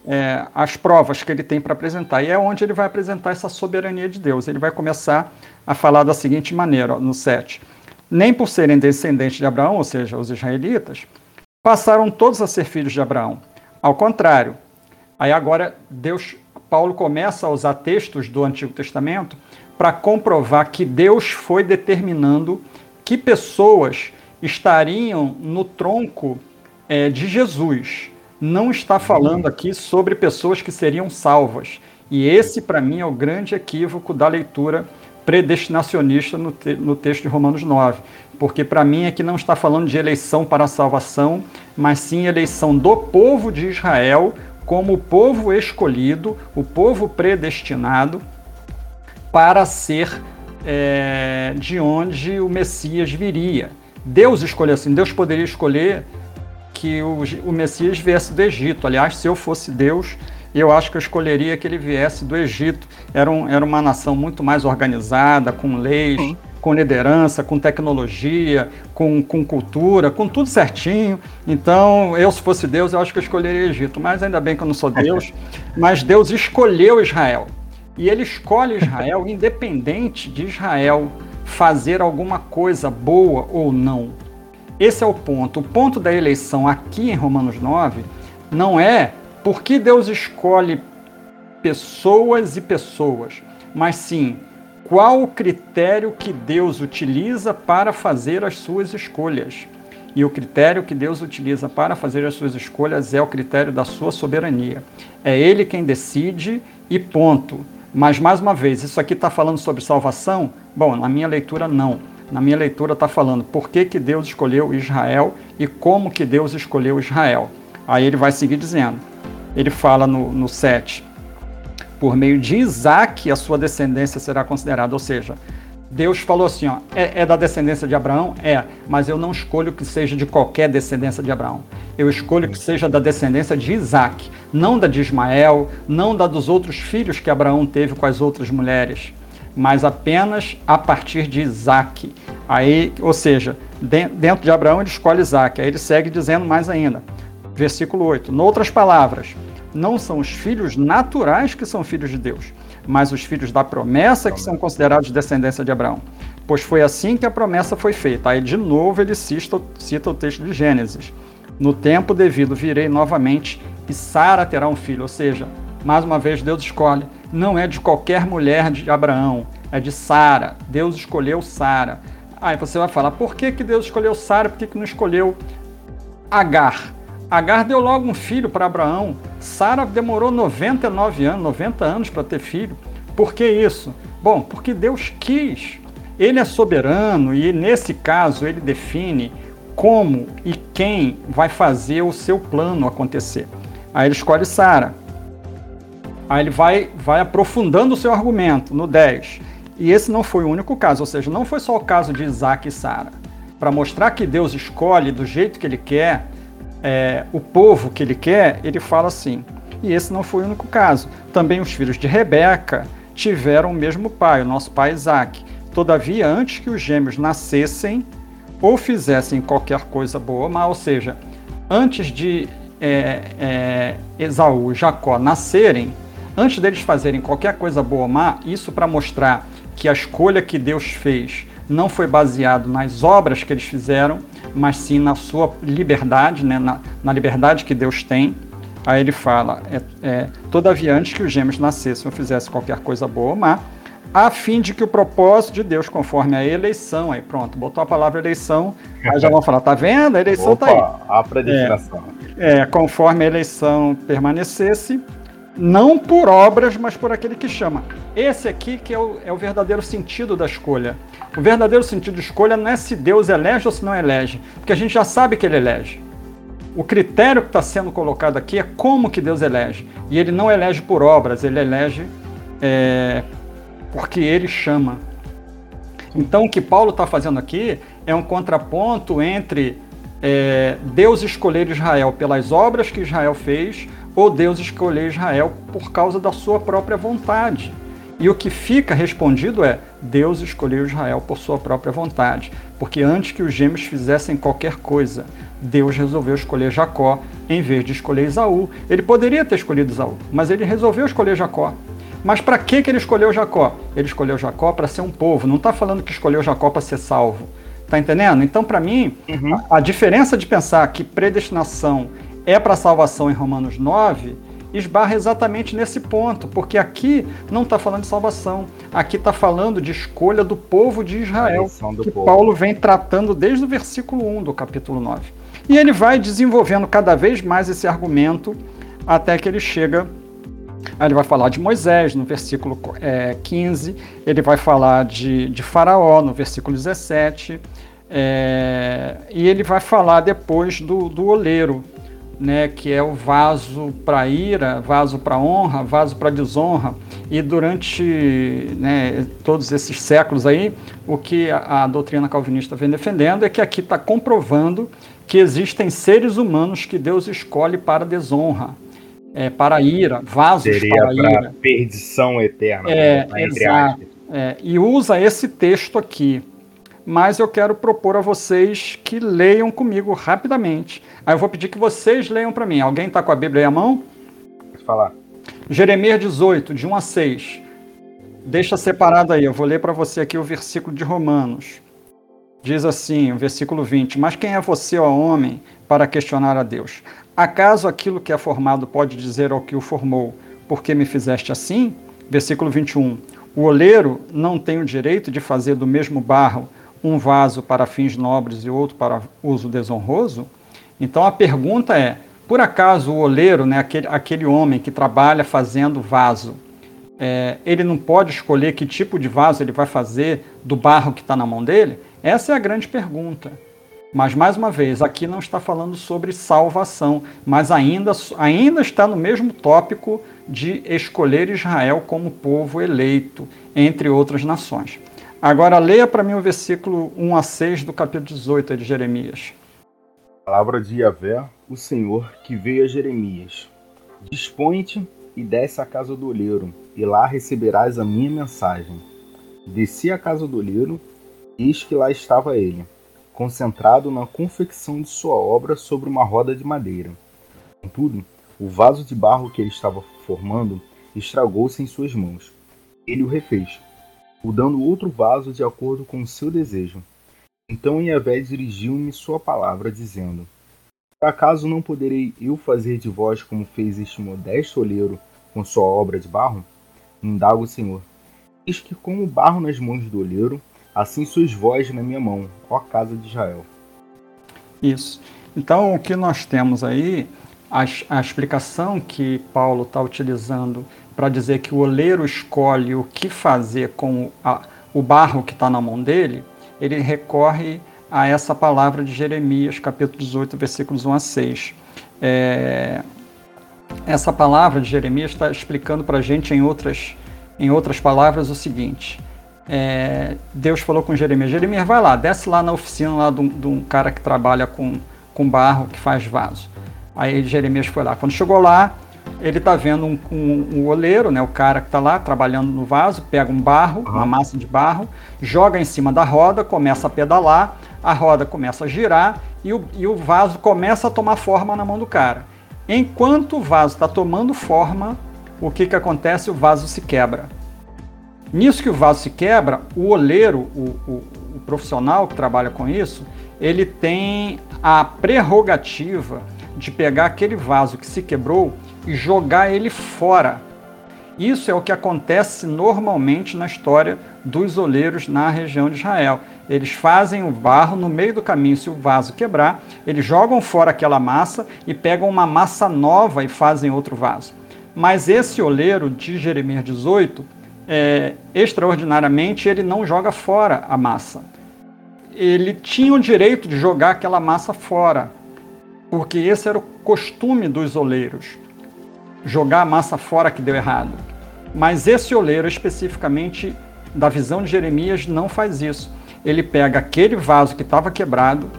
é, as provas que ele tem para apresentar. E é onde ele vai apresentar essa soberania de Deus. Ele vai começar a falar da seguinte maneira, ó, no 7. nem por serem descendentes de Abraão, ou seja, os israelitas, passaram todos a ser filhos de Abraão. Ao contrário. Aí agora Deus, Paulo começa a usar textos do Antigo Testamento para comprovar que Deus foi determinando que pessoas estariam no tronco é, de Jesus. Não está falando aqui sobre pessoas que seriam salvas. E esse, para mim, é o grande equívoco da leitura predestinacionista no, te no texto de Romanos 9. Porque, para mim, aqui não está falando de eleição para a salvação, mas sim eleição do povo de Israel como o povo escolhido, o povo predestinado para ser é, de onde o Messias viria. Deus escolheu assim, Deus poderia escolher que o, o Messias viesse do Egito. Aliás, se eu fosse Deus, eu acho que eu escolheria que ele viesse do Egito. Era, um, era uma nação muito mais organizada, com leis, Sim. Com liderança, com tecnologia, com, com cultura, com tudo certinho. Então, eu, se fosse Deus, eu acho que eu escolheria Egito. Mas ainda bem que eu não sou Deus. Mas Deus escolheu Israel. E ele escolhe Israel independente de Israel fazer alguma coisa boa ou não. Esse é o ponto. O ponto da eleição aqui em Romanos 9 não é porque Deus escolhe pessoas e pessoas, mas sim qual o critério que Deus utiliza para fazer as suas escolhas. E o critério que Deus utiliza para fazer as suas escolhas é o critério da sua soberania. É Ele quem decide e ponto. Mas, mais uma vez, isso aqui está falando sobre salvação? Bom, na minha leitura, não. Na minha leitura está falando por que, que Deus escolheu Israel e como que Deus escolheu Israel. Aí ele vai seguir dizendo. Ele fala no, no 7. Por meio de Isaac a sua descendência será considerada. Ou seja, Deus falou assim: ó, é, é, da descendência de Abraão? É, mas eu não escolho que seja de qualquer descendência de Abraão. Eu escolho que seja da descendência de Isaac, não da de Ismael, não da dos outros filhos que Abraão teve com as outras mulheres mas apenas a partir de Isaac. Aí, ou seja, dentro de Abraão ele escolhe Isaac. Aí ele segue dizendo mais ainda. Versículo 8. Noutras palavras, não são os filhos naturais que são filhos de Deus, mas os filhos da promessa que são considerados descendência de Abraão. Pois foi assim que a promessa foi feita. Aí, de novo, ele cita, cita o texto de Gênesis. No tempo devido virei novamente e Sara terá um filho. Ou seja, mais uma vez, Deus escolhe não é de qualquer mulher de Abraão, é de Sara. Deus escolheu Sara. Aí você vai falar, por que, que Deus escolheu Sara? Por que, que não escolheu Agar? Agar deu logo um filho para Abraão. Sara demorou 99 anos, 90 anos para ter filho. Por que isso? Bom, porque Deus quis. Ele é soberano e nesse caso ele define como e quem vai fazer o seu plano acontecer. Aí ele escolhe Sara. Aí ele vai, vai aprofundando o seu argumento no 10. E esse não foi o único caso, ou seja, não foi só o caso de Isaac e Sara. Para mostrar que Deus escolhe do jeito que ele quer, é, o povo que ele quer, ele fala assim. E esse não foi o único caso. Também os filhos de Rebeca tiveram o mesmo pai, o nosso pai Isaac. Todavia, antes que os gêmeos nascessem ou fizessem qualquer coisa boa ou má, ou seja, antes de é, é, Esaú e Jacó nascerem, Antes deles fazerem qualquer coisa boa ou má, isso para mostrar que a escolha que Deus fez não foi baseado nas obras que eles fizeram, mas sim na sua liberdade, né? na, na liberdade que Deus tem. Aí ele fala: é, é, todavia, antes que os gêmeos nascessem ou fizessem qualquer coisa boa ou má, a fim de que o propósito de Deus, conforme a eleição, aí pronto, botou a palavra eleição, aí já vão falar, tá vendo? A eleição Opa, tá aí. A predestinação. É, é, conforme a eleição permanecesse, não por obras, mas por aquele que chama. Esse aqui que é o, é o, verdadeiro sentido da escolha. O verdadeiro sentido de escolha não é se Deus elege ou se não elege, porque a gente já sabe que ele elege. O critério que está sendo colocado aqui é como que Deus elege. E ele não elege por obras, ele elege é, porque ele chama. Então o que Paulo está fazendo aqui é um contraponto entre é, Deus escolher Israel pelas obras que Israel fez ou Deus escolheu Israel por causa da sua própria vontade. E o que fica respondido é: Deus escolheu Israel por sua própria vontade, porque antes que os gêmeos fizessem qualquer coisa, Deus resolveu escolher Jacó em vez de escolher Isaú. Ele poderia ter escolhido Isaú, mas ele resolveu escolher Jacó. Mas para que, que ele escolheu Jacó? Ele escolheu Jacó para ser um povo. Não está falando que escolheu Jacó para ser salvo. Tá entendendo? Então, para mim, uhum. a, a diferença de pensar que predestinação é para salvação em Romanos 9 esbarra exatamente nesse ponto, porque aqui não está falando de salvação, aqui está falando de escolha do povo de Israel, que povo. Paulo vem tratando desde o versículo 1 do capítulo 9. E ele vai desenvolvendo cada vez mais esse argumento até que ele chega. Aí ele vai falar de Moisés no versículo é, 15, ele vai falar de, de Faraó no versículo 17, é, e ele vai falar depois do, do oleiro, né, que é o vaso para ira, vaso para honra, vaso para desonra. E durante né, todos esses séculos aí, o que a, a doutrina calvinista vem defendendo é que aqui está comprovando que existem seres humanos que Deus escolhe para desonra, é, para ira, vasos Seria para ira. perdição eterna. É, né, exato. É, e usa esse texto aqui. Mas eu quero propor a vocês que leiam comigo rapidamente. Aí eu vou pedir que vocês leiam para mim. Alguém está com a Bíblia aí à mão? Pode falar. Jeremias 18, de 1 a 6. Deixa separado aí, eu vou ler para você aqui o versículo de Romanos. Diz assim, o versículo 20: Mas quem é você, ó homem, para questionar a Deus? Acaso aquilo que é formado pode dizer ao que o formou, por que me fizeste assim? Versículo 21. O oleiro não tem o direito de fazer do mesmo barro um vaso para fins nobres e outro para uso desonroso? Então a pergunta é: por acaso o oleiro, né, aquele, aquele homem que trabalha fazendo vaso, é, ele não pode escolher que tipo de vaso ele vai fazer do barro que está na mão dele? Essa é a grande pergunta. Mas, mais uma vez, aqui não está falando sobre salvação, mas ainda, ainda está no mesmo tópico de escolher Israel como povo eleito, entre outras nações. Agora, leia para mim o versículo 1 a 6 do capítulo 18 de Jeremias. Palavra de Yahvé, o Senhor, que veio a Jeremias. Dispõe-te e desce à casa do olheiro, e lá receberás a minha mensagem. Desci à casa do olheiro, Eis que lá estava ele, concentrado na confecção de sua obra sobre uma roda de madeira. Contudo, o vaso de barro que ele estava formando estragou-se em suas mãos. Ele o refez, mudando outro vaso de acordo com o seu desejo. Então Yahvé dirigiu-me sua palavra, dizendo: Por acaso não poderei eu fazer de vós como fez este modesto olheiro com sua obra de barro? Indago o Senhor. Eis que, como barro nas mãos do olheiro, Assim sois vós na minha mão, ó casa de Israel. Isso. Então, o que nós temos aí, a, a explicação que Paulo está utilizando para dizer que o oleiro escolhe o que fazer com a, o barro que está na mão dele, ele recorre a essa palavra de Jeremias, capítulo 18, versículos 1 a 6. É, essa palavra de Jeremias está explicando para a gente, em outras, em outras palavras, o seguinte: é, Deus falou com Jeremias, Jeremias, vai lá, desce lá na oficina lá de um, de um cara que trabalha com, com barro, que faz vaso. Aí Jeremias foi lá. Quando chegou lá, ele está vendo um, um, um, oleiro, né, o cara que está lá trabalhando no vaso, pega um barro, uma massa de barro, joga em cima da roda, começa a pedalar, a roda começa a girar e o, e o vaso começa a tomar forma na mão do cara. Enquanto o vaso está tomando forma, o que, que acontece? O vaso se quebra. Nisso que o vaso se quebra, o oleiro, o, o, o profissional que trabalha com isso, ele tem a prerrogativa de pegar aquele vaso que se quebrou e jogar ele fora. Isso é o que acontece normalmente na história dos oleiros na região de Israel. Eles fazem o barro no meio do caminho, se o vaso quebrar, eles jogam fora aquela massa e pegam uma massa nova e fazem outro vaso. Mas esse oleiro de Jeremias 18, é, extraordinariamente, ele não joga fora a massa. Ele tinha o direito de jogar aquela massa fora, porque esse era o costume dos oleiros, jogar a massa fora que deu errado. Mas esse oleiro, especificamente da visão de Jeremias, não faz isso. Ele pega aquele vaso que estava quebrado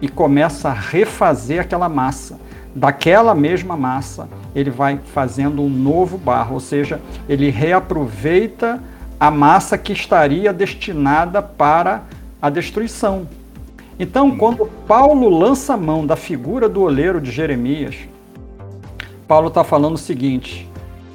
e começa a refazer aquela massa daquela mesma massa, ele vai fazendo um novo barro, ou seja, ele reaproveita a massa que estaria destinada para a destruição. Então, quando Paulo lança a mão da figura do oleiro de Jeremias, Paulo está falando o seguinte: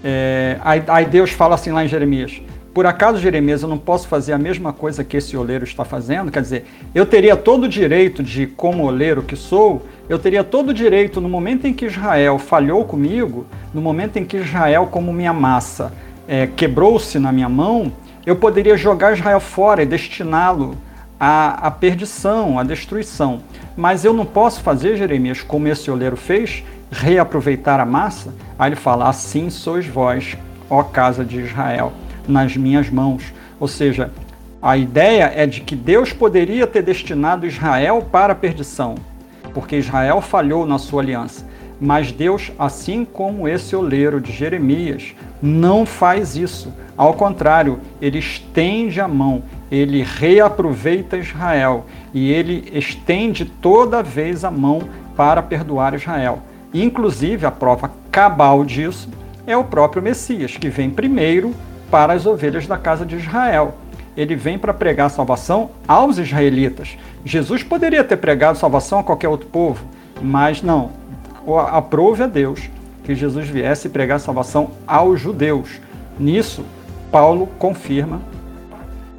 é, aí, aí Deus fala assim lá em Jeremias: por acaso, Jeremias, eu não posso fazer a mesma coisa que esse oleiro está fazendo? Quer dizer, eu teria todo o direito de, como oleiro que sou, eu teria todo o direito, no momento em que Israel falhou comigo, no momento em que Israel, como minha massa, é, quebrou-se na minha mão, eu poderia jogar Israel fora e destiná-lo à, à perdição, à destruição. Mas eu não posso fazer, Jeremias, como esse oleiro fez, reaproveitar a massa? Aí ele fala: Assim sois vós, ó casa de Israel nas minhas mãos. Ou seja, a ideia é de que Deus poderia ter destinado Israel para a perdição, porque Israel falhou na sua aliança. Mas Deus, assim como esse oleiro de Jeremias, não faz isso. Ao contrário, ele estende a mão, ele reaproveita Israel e ele estende toda vez a mão para perdoar Israel. Inclusive, a prova cabal disso é o próprio Messias, que vem primeiro para as ovelhas da casa de Israel. Ele vem para pregar salvação aos israelitas. Jesus poderia ter pregado salvação a qualquer outro povo, mas não. Aprove a Deus que Jesus viesse pregar salvação aos judeus. Nisso, Paulo confirma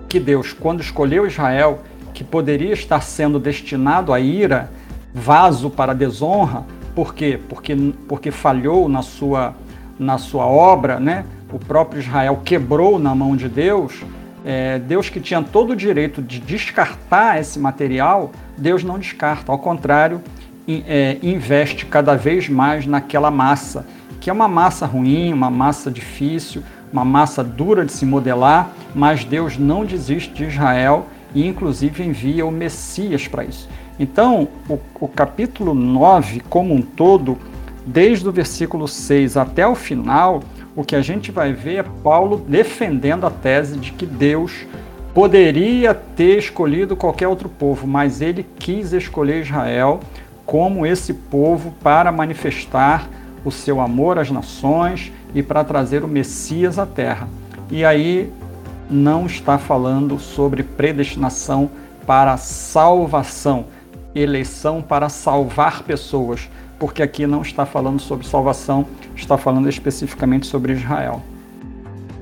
que Deus, quando escolheu Israel, que poderia estar sendo destinado à ira, vaso para a desonra, por quê? Porque, porque falhou na sua, na sua obra, né? o próprio Israel quebrou na mão de Deus, é, Deus que tinha todo o direito de descartar esse material, Deus não descarta, ao contrário, é, investe cada vez mais naquela massa, que é uma massa ruim, uma massa difícil, uma massa dura de se modelar, mas Deus não desiste de Israel e, inclusive, envia o Messias para isso. Então, o, o capítulo 9, como um todo, desde o versículo 6 até o final, o que a gente vai ver é Paulo defendendo a tese de que Deus poderia ter escolhido qualquer outro povo, mas ele quis escolher Israel como esse povo para manifestar o seu amor às nações e para trazer o Messias à terra. E aí não está falando sobre predestinação para salvação, eleição para salvar pessoas, porque aqui não está falando sobre salvação, está falando especificamente sobre Israel.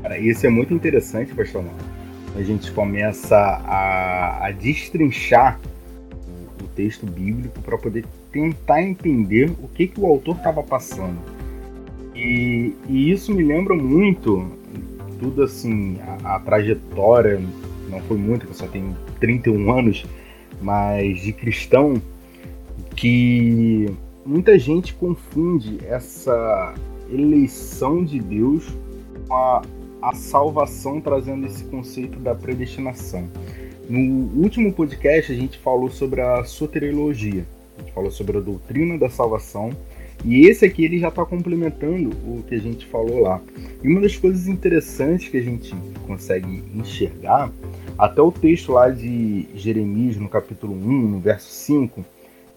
Cara, isso é muito interessante, pastor Mano. A gente começa a, a destrinchar o, o texto bíblico para poder tentar entender o que, que o autor estava passando. E, e, isso me lembra muito, tudo assim, a, a trajetória, não foi muito, eu só tenho 31 anos, mas de cristão, que muita gente confunde essa eleição de Deus com a, a salvação, trazendo esse conceito da predestinação. No último podcast, a gente falou sobre a soteriologia, a gente falou sobre a doutrina da salvação, e esse aqui ele já está complementando o que a gente falou lá. E uma das coisas interessantes que a gente consegue enxergar, até o texto lá de Jeremias, no capítulo 1, no verso 5,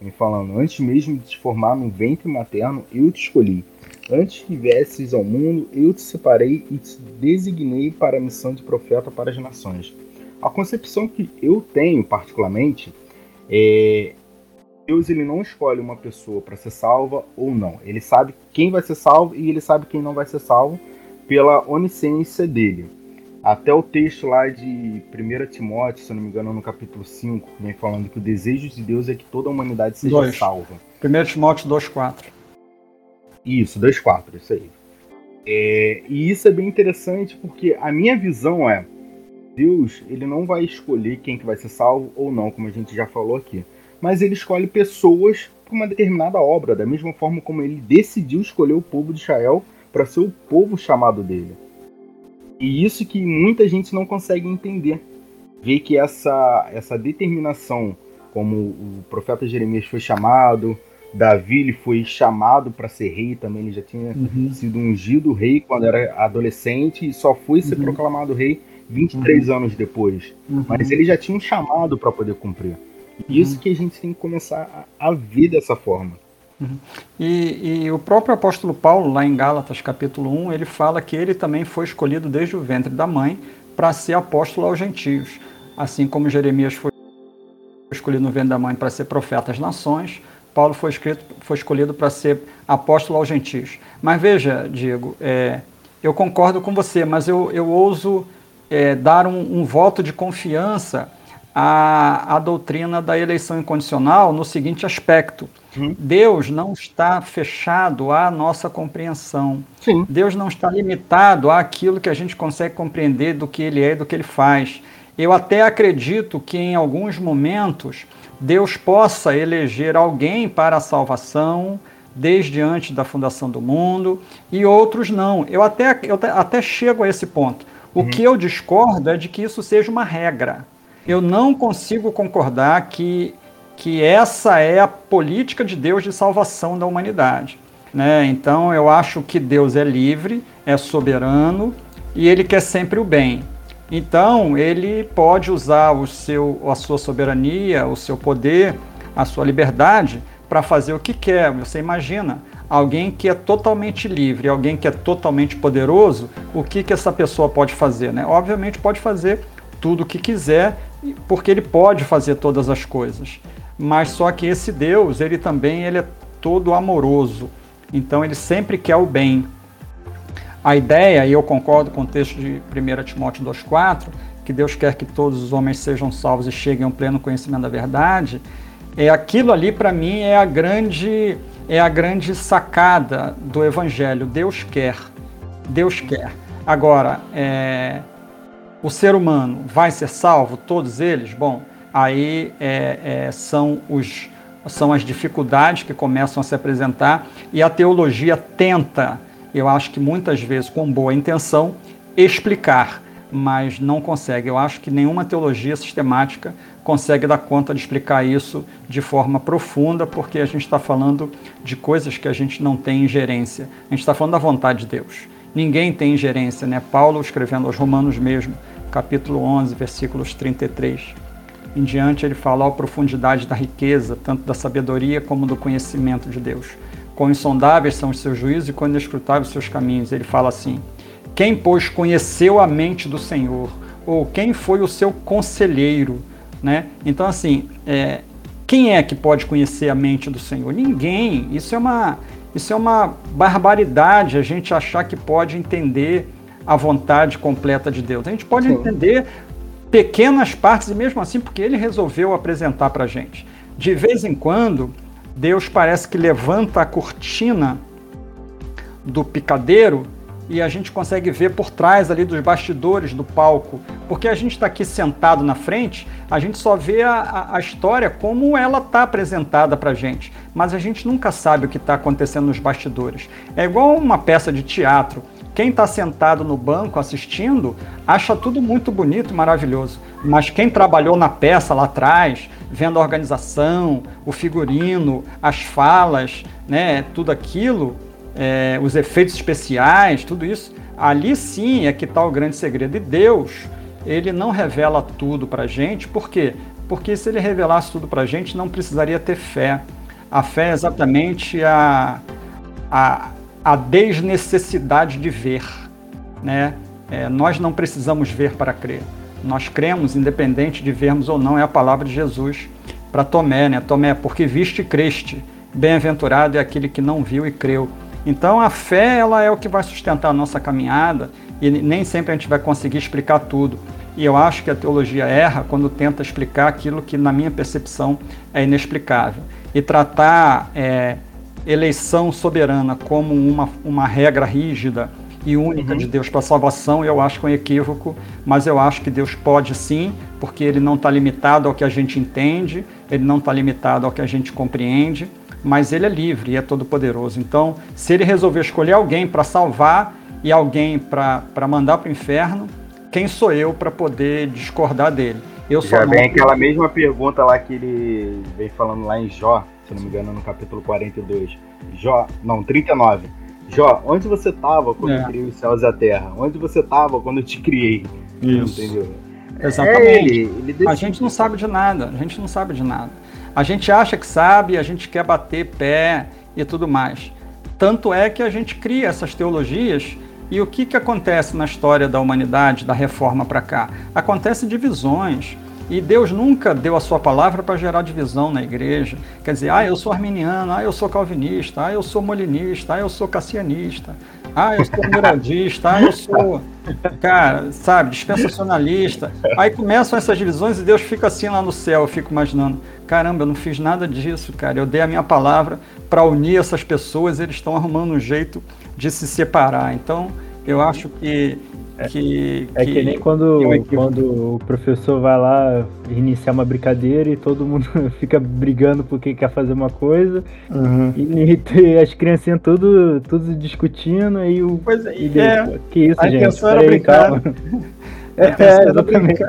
vem falando: Antes mesmo de te formar no ventre materno, eu te escolhi. Antes que viesses ao mundo, eu te separei e te designei para a missão de profeta para as nações. A concepção que eu tenho, particularmente, é Deus ele não escolhe uma pessoa para ser salva ou não. Ele sabe quem vai ser salvo e ele sabe quem não vai ser salvo pela onisciência dele. Até o texto lá de 1 Timóteo, se não me engano, no capítulo 5, vem falando que o desejo de Deus é que toda a humanidade seja Dois. salva. 1 Timóteo 2,4. Isso, 2,4, isso aí. É, e isso é bem interessante porque a minha visão é Deus ele não vai escolher quem que vai ser salvo ou não, como a gente já falou aqui. Mas ele escolhe pessoas para uma determinada obra, da mesma forma como ele decidiu escolher o povo de Israel para ser o povo chamado dele. E isso que muita gente não consegue entender. Ver que essa, essa determinação, como o profeta Jeremias foi chamado, Davi ele foi chamado para ser rei também, ele já tinha uhum. sido ungido rei quando era adolescente e só foi ser uhum. proclamado rei 23 uhum. anos depois. Uhum. Mas ele já tinha um chamado para poder cumprir. E isso uhum. que a gente tem que começar a, a ver dessa forma. Uhum. E, e, o próprio apóstolo Paulo, lá em Gálatas capítulo 1, ele fala que ele também foi escolhido desde o ventre da mãe para ser apóstolo aos gentios. Assim como Jeremias foi escolhido no ventre da mãe para ser profeta às nações, Paulo foi, escrito, foi escolhido para ser apóstolo aos gentios. Mas veja, Diego, é, eu concordo com você, mas eu, eu ouso é, dar um, um, voto de confiança à, à doutrina da eleição incondicional no seguinte aspecto. Uhum. Deus não está fechado à nossa compreensão. Sim. Deus não está limitado àquilo que a gente consegue compreender do que ele é e do que ele faz. Eu até acredito que em alguns momentos Deus possa eleger alguém para a salvação desde antes da fundação do mundo e outros não. Eu até, eu até chego a esse ponto. O uhum. que eu discordo é de que isso seja uma regra. Eu não consigo concordar que, que essa é a política de Deus de salvação da humanidade. Né? Então eu acho que Deus é livre, é soberano e ele quer sempre o bem. Então, ele pode usar o seu, a sua soberania, o seu poder, a sua liberdade para fazer o que quer. Você imagina alguém que é totalmente livre, alguém que é totalmente poderoso, o que, que essa pessoa pode fazer? Né? Obviamente, pode fazer tudo o que quiser, porque ele pode fazer todas as coisas. Mas só que esse Deus, ele também ele é todo amoroso. Então, ele sempre quer o bem. A ideia, e eu concordo com o texto de 1 Timóteo 2,4, que Deus quer que todos os homens sejam salvos e cheguem ao pleno conhecimento da verdade, é aquilo ali para mim é a grande é a grande sacada do evangelho. Deus quer, Deus quer. Agora, é, o ser humano vai ser salvo, todos eles? Bom, aí é, é, são os são as dificuldades que começam a se apresentar e a teologia tenta eu acho que muitas vezes, com boa intenção, explicar, mas não consegue. Eu acho que nenhuma teologia sistemática consegue dar conta de explicar isso de forma profunda, porque a gente está falando de coisas que a gente não tem ingerência. A gente está falando da vontade de Deus. Ninguém tem ingerência, né? Paulo escrevendo aos Romanos mesmo, capítulo 11, versículos 33 em diante, ele fala a profundidade da riqueza, tanto da sabedoria como do conhecimento de Deus. Quão insondáveis são os seus juízos e quão inescrutáveis os seus caminhos. Ele fala assim: Quem, pois, conheceu a mente do Senhor? Ou quem foi o seu conselheiro? Né? Então, assim, é, quem é que pode conhecer a mente do Senhor? Ninguém. Isso é uma, isso é uma barbaridade a gente achar que pode entender a vontade completa de Deus. A gente pode Sim. entender pequenas partes, e mesmo assim, porque ele resolveu apresentar para a gente. De vez em quando, Deus parece que levanta a cortina do picadeiro e a gente consegue ver por trás ali dos bastidores do palco. Porque a gente está aqui sentado na frente, a gente só vê a, a história como ela está apresentada para gente. Mas a gente nunca sabe o que está acontecendo nos bastidores. É igual uma peça de teatro. Quem está sentado no banco assistindo acha tudo muito bonito e maravilhoso. Mas quem trabalhou na peça lá atrás, vendo a organização, o figurino, as falas, né, tudo aquilo, é, os efeitos especiais, tudo isso, ali sim é que está o grande segredo. E Deus, ele não revela tudo para gente, por quê? Porque se ele revelasse tudo para gente, não precisaria ter fé. A fé é exatamente a, a, a desnecessidade de ver. Né? É, nós não precisamos ver para crer. Nós cremos, independente de vermos ou não, é a palavra de Jesus para Tomé, né? Tomé, porque viste e creste. Bem-aventurado é aquele que não viu e creu. Então a fé ela é o que vai sustentar a nossa caminhada e nem sempre a gente vai conseguir explicar tudo. E eu acho que a teologia erra quando tenta explicar aquilo que, na minha percepção, é inexplicável. E tratar é, eleição soberana como uma, uma regra rígida e única uhum. de Deus para a salvação, eu acho que é um equívoco, mas eu acho que Deus pode sim, porque ele não está limitado ao que a gente entende, ele não está limitado ao que a gente compreende, mas ele é livre e é todo-poderoso. Então, se ele resolver escolher alguém para salvar e alguém para mandar para o inferno, quem sou eu para poder discordar dele? Eu Já vem não... aquela mesma pergunta lá que ele vem falando lá em Jó, se não me engano, no capítulo 42. Jó, não, 39. Jó, onde você estava quando é. eu criei os céus e a terra? Onde você estava quando eu te criei? Isso. Entendeu? Exatamente. É ele, ele a gente não sabe de nada, a gente não sabe de nada. A gente acha que sabe, a gente quer bater pé e tudo mais. Tanto é que a gente cria essas teologias e o que, que acontece na história da humanidade, da reforma para cá? Acontece divisões. E Deus nunca deu a sua palavra para gerar divisão na igreja. Quer dizer, ah, eu sou arminiano, ah, eu sou calvinista, ah, eu sou molinista, ah, eu sou cassianista. Ah, eu sou miradista, ah, eu sou, cara, sabe, dispensacionalista. Aí começam essas divisões e Deus fica assim lá no céu, eu fico imaginando, caramba, eu não fiz nada disso, cara. Eu dei a minha palavra para unir essas pessoas, eles estão arrumando um jeito de se separar. Então, eu acho que que, é que nem quando, quando o professor vai lá iniciar uma brincadeira e todo mundo fica brigando porque quer fazer uma coisa. Uhum. E, e, as criancinhas tudo, tudo discutindo e o. Pois é, e é. que isso, a gente? Peraí, calma. É, é, exatamente.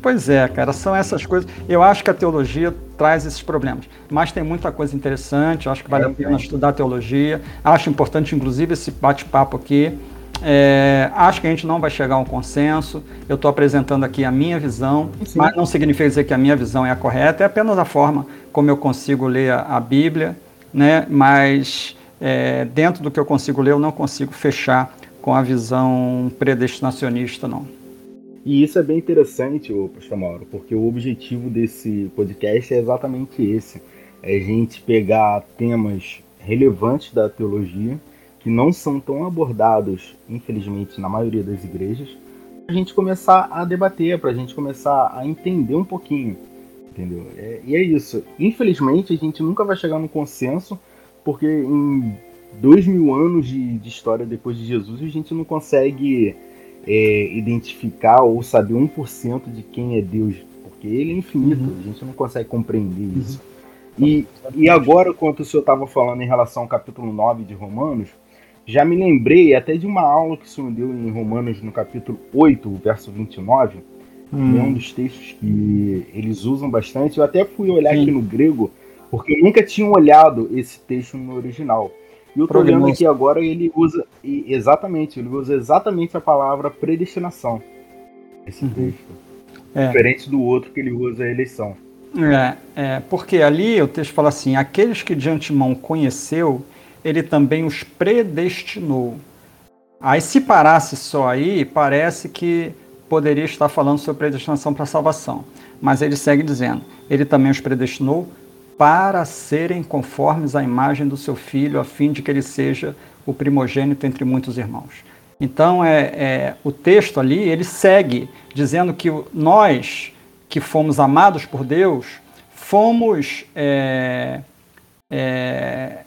Pois é, cara, são essas coisas. Eu acho que a teologia traz esses problemas. Mas tem muita coisa interessante, eu acho que vale a pena estudar teologia. Acho importante, inclusive, esse bate-papo aqui. É, acho que a gente não vai chegar a um consenso. Eu estou apresentando aqui a minha visão, Sim. mas não significa dizer que a minha visão é a correta, é apenas a forma como eu consigo ler a, a Bíblia, né? mas é, dentro do que eu consigo ler, eu não consigo fechar com a visão predestinacionista, não. E isso é bem interessante, o Pastor Mauro, porque o objetivo desse podcast é exatamente esse: é a gente pegar temas relevantes da teologia que não são tão abordados, infelizmente, na maioria das igrejas, a gente começar a debater, para a gente começar a entender um pouquinho, entendeu? É, e é isso. Infelizmente, a gente nunca vai chegar no consenso, porque em dois mil anos de, de história depois de Jesus, a gente não consegue é, identificar ou saber 1% de quem é Deus, porque ele é infinito, uhum. a gente não consegue compreender uhum. isso. E, e agora, quando o senhor estava falando em relação ao capítulo 9 de Romanos, já me lembrei até de uma aula que o senhor deu em Romanos no capítulo 8, verso 29. Hum. É um dos textos que eles usam bastante. Eu até fui olhar Sim. aqui no grego, porque eu nunca tinha olhado esse texto no original. E eu tô olhando aqui agora ele usa. Exatamente, ele usa exatamente a palavra predestinação. Esse uhum. texto. É. Diferente do outro que ele usa a eleição. É, é, porque ali o texto fala assim: aqueles que de antemão conheceu ele também os predestinou. Aí, se parasse só aí, parece que poderia estar falando sobre predestinação para salvação. Mas ele segue dizendo: ele também os predestinou para serem conformes à imagem do seu filho, a fim de que ele seja o primogênito entre muitos irmãos. Então, é, é, o texto ali, ele segue dizendo que nós, que fomos amados por Deus, fomos é, é,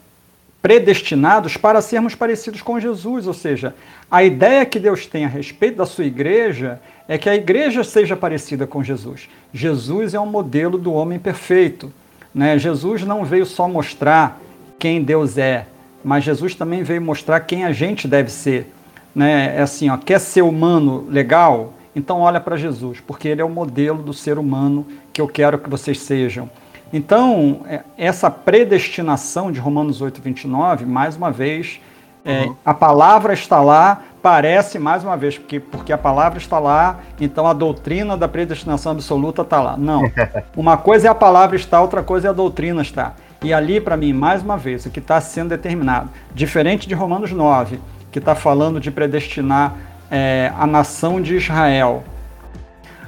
predestinados para sermos parecidos com Jesus, ou seja, a ideia que Deus tem a respeito da sua igreja é que a igreja seja parecida com Jesus. Jesus é um modelo do homem perfeito. Né? Jesus não veio só mostrar quem Deus é, mas Jesus também veio mostrar quem a gente deve ser. Né? É assim, ó, quer ser humano legal? Então olha para Jesus, porque ele é o modelo do ser humano que eu quero que vocês sejam. Então, é, essa predestinação de Romanos 8, 29, mais uma vez, é, uhum. a palavra está lá, parece mais uma vez, porque, porque a palavra está lá, então a doutrina da predestinação absoluta está lá. Não. Uma coisa é a palavra estar, outra coisa é a doutrina estar. E ali, para mim, mais uma vez, o que está sendo determinado, diferente de Romanos 9, que está falando de predestinar é, a nação de Israel,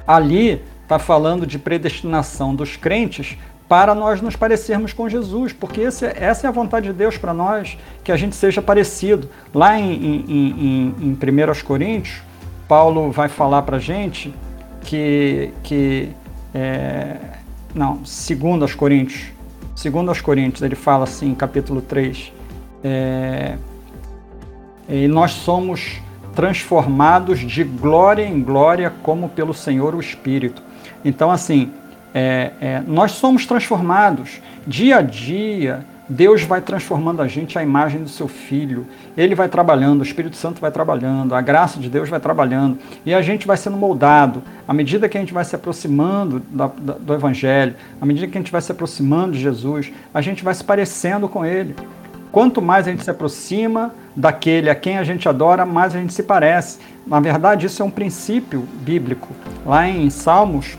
ali está falando de predestinação dos crentes para nós nos parecermos com Jesus, porque esse, essa é a vontade de Deus para nós, que a gente seja parecido. Lá em, em, em, em 1 Coríntios, Paulo vai falar para a gente que, que é, não, segundo aos Coríntios, segundo aos Coríntios, ele fala assim, capítulo 3, é, e nós somos transformados de glória em glória como pelo Senhor o Espírito. Então, assim, é, é, nós somos transformados dia a dia. Deus vai transformando a gente à imagem do seu Filho. Ele vai trabalhando, o Espírito Santo vai trabalhando, a graça de Deus vai trabalhando e a gente vai sendo moldado. À medida que a gente vai se aproximando da, da, do Evangelho, à medida que a gente vai se aproximando de Jesus, a gente vai se parecendo com Ele. Quanto mais a gente se aproxima daquele a quem a gente adora, mais a gente se parece. Na verdade, isso é um princípio bíblico. Lá em Salmos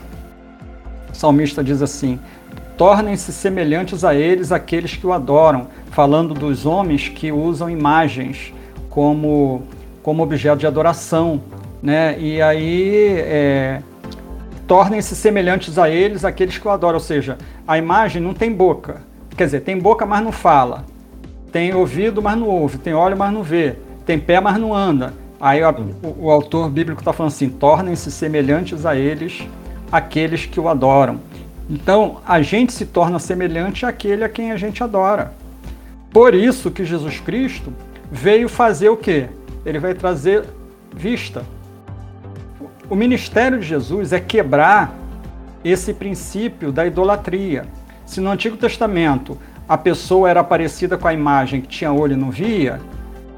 o salmista diz assim: Tornem-se semelhantes a eles aqueles que o adoram, falando dos homens que usam imagens como, como objeto de adoração. Né? E aí, é, tornem-se semelhantes a eles aqueles que o adoram, ou seja, a imagem não tem boca. Quer dizer, tem boca, mas não fala. Tem ouvido, mas não ouve. Tem olho, mas não vê. tem pé, mas não anda. Aí o, o, autor bíblico está falando assim: tornem-se semelhantes a eles, aqueles que o adoram. Então, a gente se torna semelhante àquele a quem a gente adora. Por isso que Jesus Cristo veio fazer o quê? Ele vai trazer vista. O ministério de Jesus é quebrar esse princípio da idolatria. Se no Antigo Testamento a pessoa era parecida com a imagem que tinha olho e não via,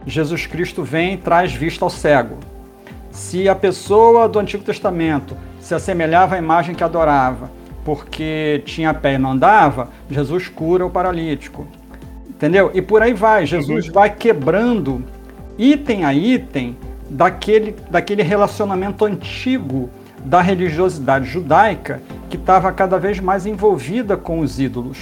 Jesus Cristo vem e traz vista ao cego. Se a pessoa do Antigo Testamento se assemelhava à imagem que adorava, porque tinha pé e não andava, Jesus cura o paralítico. Entendeu? E por aí vai. Jesus vai quebrando item a item daquele, daquele relacionamento antigo da religiosidade judaica que estava cada vez mais envolvida com os ídolos.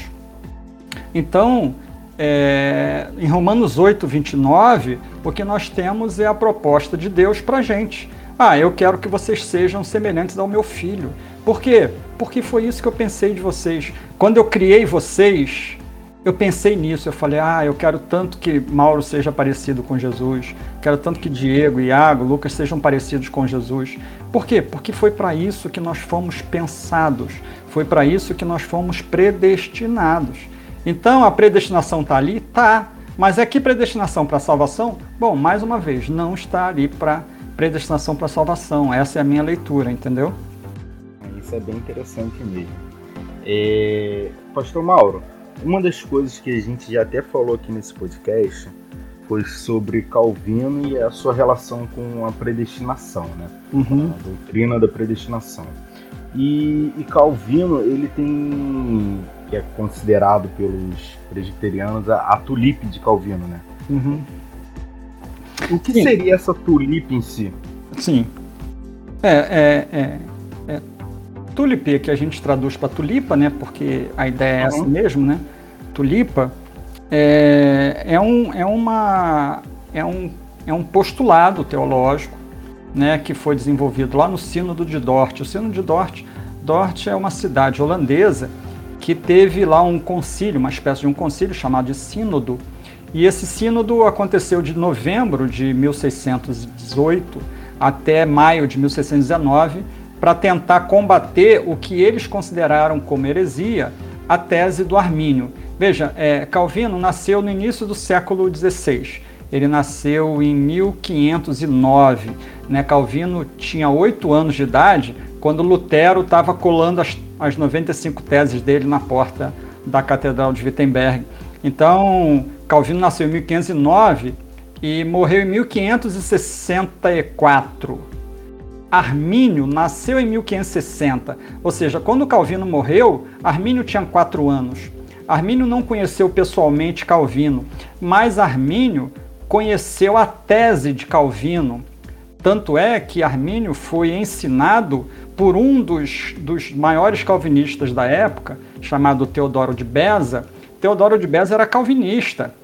Então, é, em Romanos 8, 29, o que nós temos é a proposta de Deus para a gente. Ah, eu quero que vocês sejam semelhantes ao meu filho. Por quê? Porque foi isso que eu pensei de vocês. Quando eu criei vocês, eu pensei nisso, eu falei, ah, eu quero tanto que Mauro seja parecido com Jesus, quero tanto que Diego, Iago, Lucas sejam parecidos com Jesus. Por quê? Porque foi para isso que nós fomos pensados, foi para isso que nós fomos predestinados. Então a predestinação está ali? Tá. Mas é que predestinação para salvação? Bom, mais uma vez, não está ali para predestinação para salvação. Essa é a minha leitura, entendeu? Isso é bem interessante mesmo. É... Pastor Mauro, uma das coisas que a gente já até falou aqui nesse podcast foi sobre Calvino e a sua relação com a predestinação, né? Uhum. A doutrina da predestinação. E, e, Calvino, ele tem, que é considerado pelos presbiterianos, a, a tulipe de Calvino, né? Uhum. O que Sim. seria essa tulipe em si? Sim. É, é, é, é tulipe, que a gente traduz para tulipa, né? Porque a ideia é uhum. essa mesmo, né? Tulipa é, é, um, é, uma, é, um, é um postulado teológico né, que foi desenvolvido lá no Sínodo de Dort. O Sínodo de Dort, Dort é uma cidade holandesa que teve lá um concílio, uma espécie de um concílio chamado de Sínodo. E esse sínodo aconteceu de novembro de 1618 até maio de 1619 para tentar combater o que eles consideraram como heresia, a tese do Armínio. Veja, é, Calvino nasceu no início do século XVI. Ele nasceu em 1509. Né? Calvino tinha oito anos de idade quando Lutero estava colando as, as 95 teses dele na porta da Catedral de Wittenberg. Então, Calvino nasceu em 1509 e morreu em 1564. Armínio nasceu em 1560, ou seja, quando Calvino morreu, Armínio tinha quatro anos. Armínio não conheceu pessoalmente Calvino, mas Armínio conheceu a tese de Calvino. Tanto é que Armínio foi ensinado por um dos, dos maiores calvinistas da época, chamado Teodoro de Beza. Teodoro de Beza era calvinista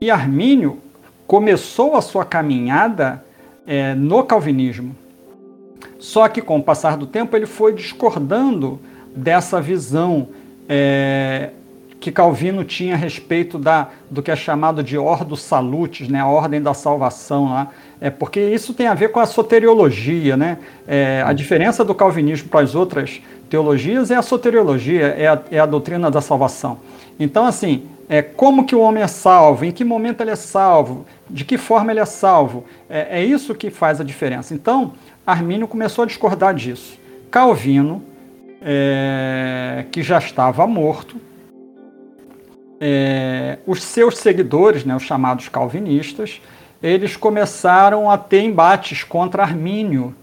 e Armínio começou a sua caminhada é, no calvinismo. Só que com o passar do tempo ele foi discordando dessa visão é, que Calvino tinha a respeito da, do que é chamado de ordo salutis, né, a ordem da salvação lá, é porque isso tem a ver com a soteriologia, né? É, a diferença do calvinismo para as outras teologias é a soteriologia, é a, é a doutrina da salvação. Então, assim, é, como que o homem é salvo, em que momento ele é salvo, de que forma ele é salvo, é, é isso que faz a diferença. Então, Armínio começou a discordar disso. Calvino, é, que já estava morto, é, os seus seguidores, né, os chamados calvinistas, eles começaram a ter embates contra Armínio.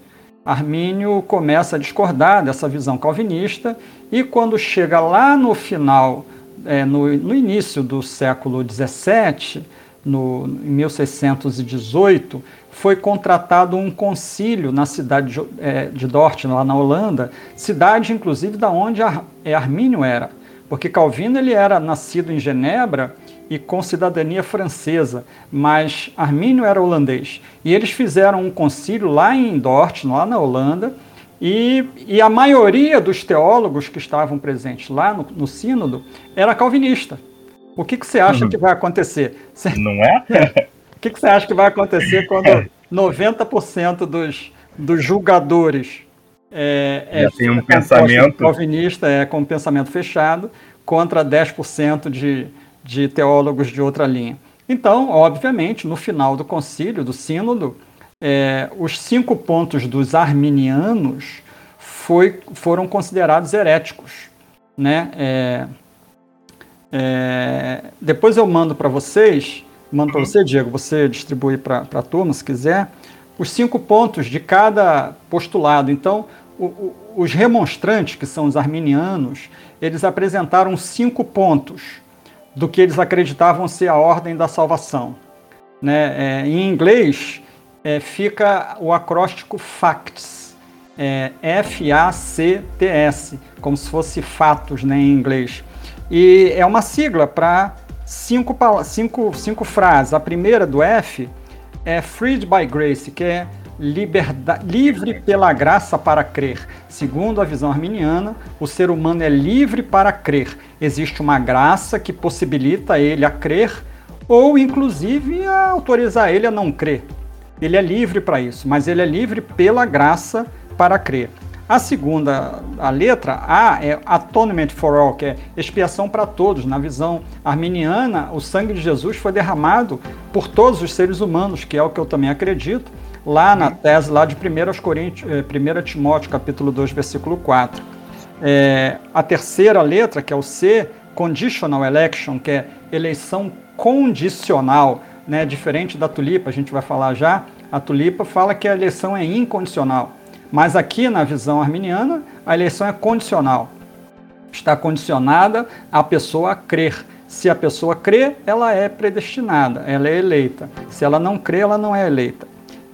Armínio começa a discordar dessa visão calvinista e quando chega lá no final, é, no, no, início do século XVII, no, em 1618, foi contratado um concílio na cidade de, é, de Dort, lá na Holanda, cidade inclusive da onde Ar, é, Armínio era. Porque Calvino ele era nascido em Genebra e com cidadania francesa, mas Armínio era holandês. E eles fizeram um concílio lá em Dort, lá na Holanda, e, e a maioria dos teólogos que estavam presentes lá no, no sínodo era calvinista. O que, que você acha uhum. que vai acontecer? Não é? O que, que você acha que vai acontecer quando 90% dos, dos julgadores é, é, tem um pensamento calvinista é com um pensamento fechado contra 10% de, de teólogos de outra linha. Então, obviamente, no final do concílio, do sínodo, é, os cinco pontos dos arminianos foi, foram considerados heréticos. Né? É, é, depois eu mando para vocês, mando para você, Diego, você distribui para a turma, se quiser, os cinco pontos de cada postulado. Então, o, o, os remonstrantes, que são os arminianos, eles apresentaram cinco pontos do que eles acreditavam ser a ordem da salvação. Né? É, em inglês, é, fica o acróstico FACTS, é, F-A-C-T-S, como se fosse fatos né, em inglês. E é uma sigla para cinco, cinco, cinco frases. A primeira do F é Freed by Grace, que é livre pela graça para crer. Segundo a visão arminiana, o ser humano é livre para crer. Existe uma graça que possibilita ele a crer ou, inclusive, a autorizar ele a não crer. Ele é livre para isso, mas ele é livre pela graça para crer. A segunda, a letra A é Atonement for All, que é expiação para todos. Na visão arminiana, o sangue de Jesus foi derramado por todos os seres humanos, que é o que eu também acredito, lá na tese lá de 1 Coríntios, 1 eh, Timóteo, capítulo 2, versículo 4. É, a terceira letra, que é o C, Conditional Election, que é eleição condicional, né, diferente da tulipa, a gente vai falar já, a tulipa fala que a eleição é incondicional. Mas aqui na visão arminiana, a eleição é condicional. Está condicionada a pessoa a crer. Se a pessoa crê, ela é predestinada, ela é eleita. Se ela não crê, ela não é eleita.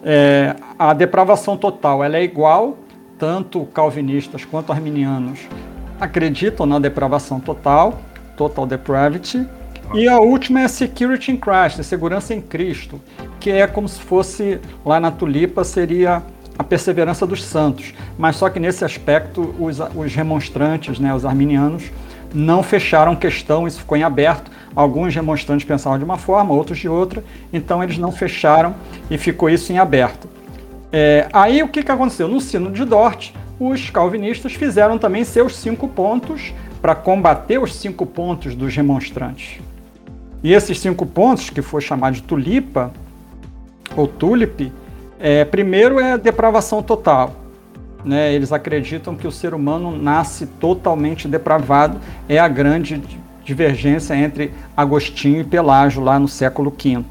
É, a depravação total ela é igual, tanto calvinistas quanto arminianos acreditam na depravação total, total depravity. E a última é Security in Christ, segurança em Cristo, que é como se fosse, lá na tulipa, seria a perseverança dos santos. Mas só que nesse aspecto, os, os remonstrantes, né, os arminianos, não fecharam questão, isso ficou em aberto. Alguns remonstrantes pensavam de uma forma, outros de outra, então eles não fecharam e ficou isso em aberto. É, aí o que, que aconteceu? No sino de Dort, os calvinistas fizeram também seus cinco pontos para combater os cinco pontos dos remonstrantes. E esses cinco pontos, que foi chamado de tulipa, ou tulip, é, primeiro é a depravação total. Né? Eles acreditam que o ser humano nasce totalmente depravado. É a grande divergência entre Agostinho e Pelágio lá no século V.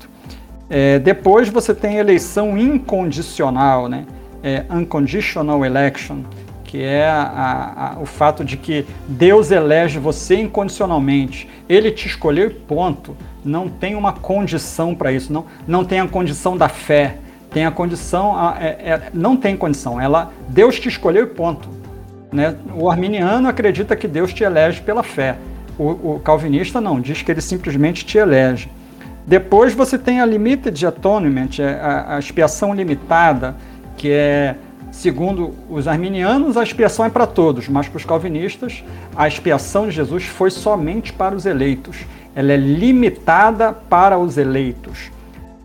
É, depois você tem eleição incondicional, né? É, unconditional election, que é a, a, o fato de que Deus elege você incondicionalmente. Ele te escolheu e ponto. Não tem uma condição para isso. Não, não tem a condição da fé tem a condição, é, é, não tem condição, ela, Deus te escolheu e ponto. Né? O arminiano acredita que Deus te elege pela fé. O, o, calvinista não, diz que ele simplesmente te elege. Depois você tem a limited atonement, é a, a expiação limitada, que é, segundo os arminianos, a expiação é para todos, mas para os calvinistas, a expiação de Jesus foi somente para os eleitos. Ela é limitada para os eleitos.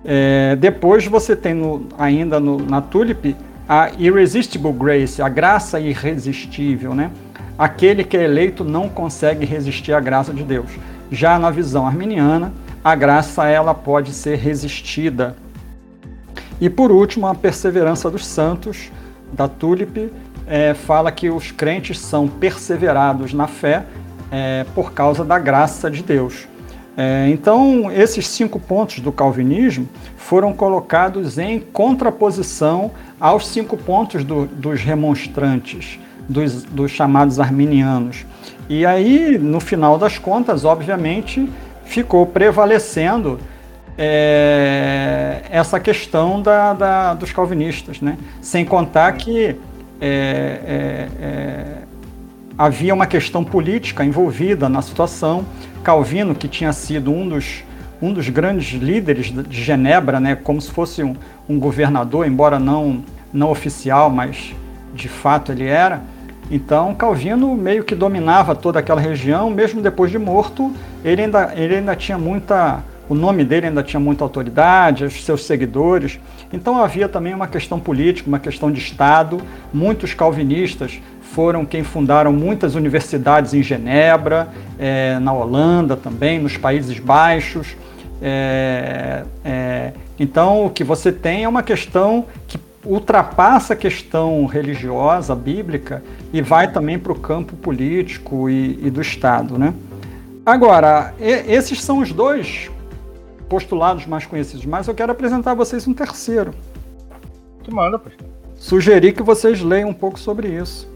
É, depois você tem no, ainda no, na Tulip a Irresistible Grace, a graça irresistível, né? Aquele que é eleito não consegue resistir à graça de Deus. Já na visão arminiana, a graça ela pode ser resistida. E por último, a perseverança dos santos, da Tulip, é, fala que os crentes são perseverados na fé é, por causa da graça de Deus. É, então, esses cinco pontos do calvinismo foram colocados em contraposição aos cinco pontos do, dos remonstrantes, dos, dos chamados arminianos. E aí, no final das contas, obviamente, ficou prevalecendo é, essa questão da, da, dos calvinistas, né? sem contar que é, é, é havia uma questão política envolvida na situação. Calvino, que tinha sido um dos, um dos grandes líderes de Genebra, né, como se fosse um, um governador, embora não, não oficial, mas de fato ele era. Então, Calvino meio que dominava toda aquela região, mesmo depois de morto, ele ainda, ele ainda tinha muita, o nome dele ainda tinha muita autoridade, os seus seguidores. Então havia também uma questão política, uma questão de Estado. Muitos calvinistas foram quem fundaram muitas universidades em Genebra, é, na Holanda também, nos Países Baixos. É, é, então, o que você tem é uma questão que ultrapassa a questão religiosa, bíblica, e vai também para o campo político e, e, do Estado. Né? Agora, esses são os dois postulados mais conhecidos, mas eu quero apresentar a vocês um terceiro. Que manda, pastor. Sugeri que vocês leiam um pouco sobre isso.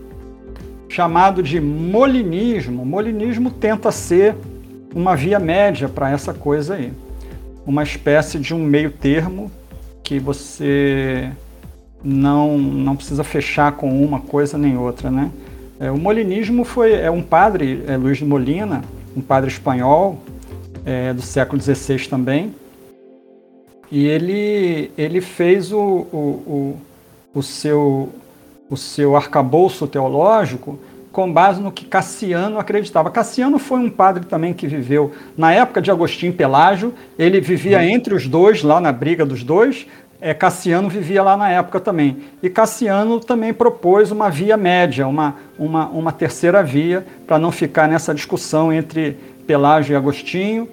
Chamado de molinismo. Molinismo tenta ser uma via média para essa coisa aí. Uma espécie de um meio termo que você não, não precisa fechar com uma coisa nem outra, né? É, o molinismo foi é um padre, é, Luiz de Molina, um padre espanhol é, do século XVI também, e ele, ele fez o, o, o, o, seu, o seu arcabouço teológico com base no que Cassiano acreditava. Cassiano foi um padre também que viveu na época de Agostinho Pelágio, ele vivia uhum. entre os dois, lá na briga dos dois, é, Cassiano vivia lá na época também. E Cassiano também propôs uma via média, uma, uma, uma terceira via, para não ficar nessa discussão entre Pelágio e Agostinho.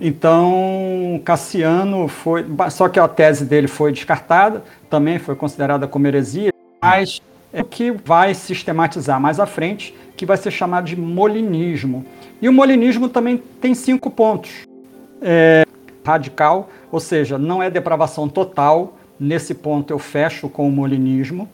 Então, Cassiano foi. Só que a tese dele foi descartada, também foi considerada como heresia, mas é o que vai sistematizar mais à frente, que vai ser chamado de molinismo. E o molinismo também tem cinco pontos. É, radical, ou seja, não é depravação total. Nesse ponto eu fecho com o molinismo.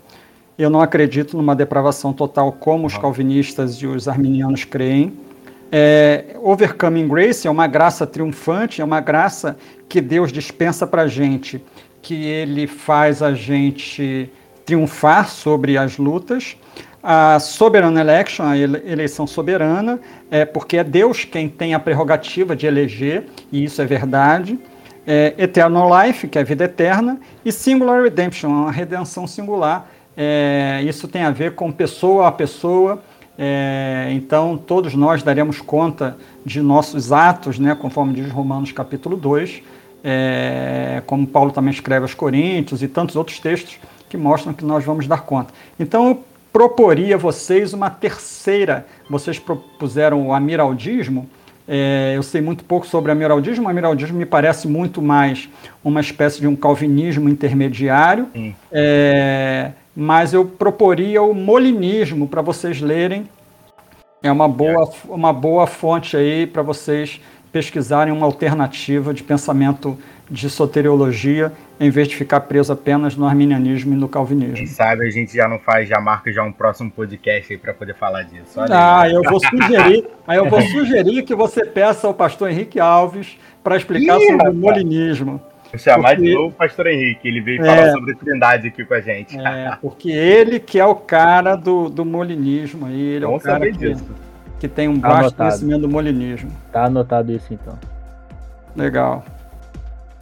Eu não acredito numa depravação total como os calvinistas e os arminianos creem. É, overcoming grace é uma graça triunfante, é uma graça que Deus dispensa para a gente, que Ele faz a gente triunfar sobre as lutas. A soberana election, a eleição soberana, é porque é Deus quem tem a prerrogativa de eleger, e isso é verdade. É, eternal life, que é a vida eterna, e singular redemption, a redenção singular. É, isso tem a ver com pessoa a pessoa. É, então, todos nós daremos conta de nossos atos, né, conforme diz Romanos capítulo 2, é, como Paulo também escreve aos Coríntios e tantos outros textos que mostram que nós vamos dar conta. Então, proporia a vocês uma terceira. Vocês propuseram o amiraldismo. É, eu sei muito pouco sobre amiraldismo. O amiraldismo me parece muito mais uma espécie de um calvinismo intermediário. É, mas eu proporia o molinismo para vocês lerem. É uma boa, uma boa fonte aí para vocês pesquisarem uma alternativa de pensamento de soteriologia, em vez de ficar preso apenas no arminianismo e no calvinismo. Quem sabe a gente já não faz, já marca já um próximo podcast aí para poder falar disso. Olha ah, aí. eu vou sugerir, aí eu vou sugerir que você peça ao pastor Henrique Alves para explicar Ih, sobre o molinismo. Vou chamar porque... de novo o pastor Henrique, ele veio é, falar sobre Trindade aqui com a gente. É, porque ele que é o cara do, do molinismo aí, ele Vamos é o cara que, disso. que tem um tá baixo conhecimento do molinismo. Tá anotado isso então. Legal.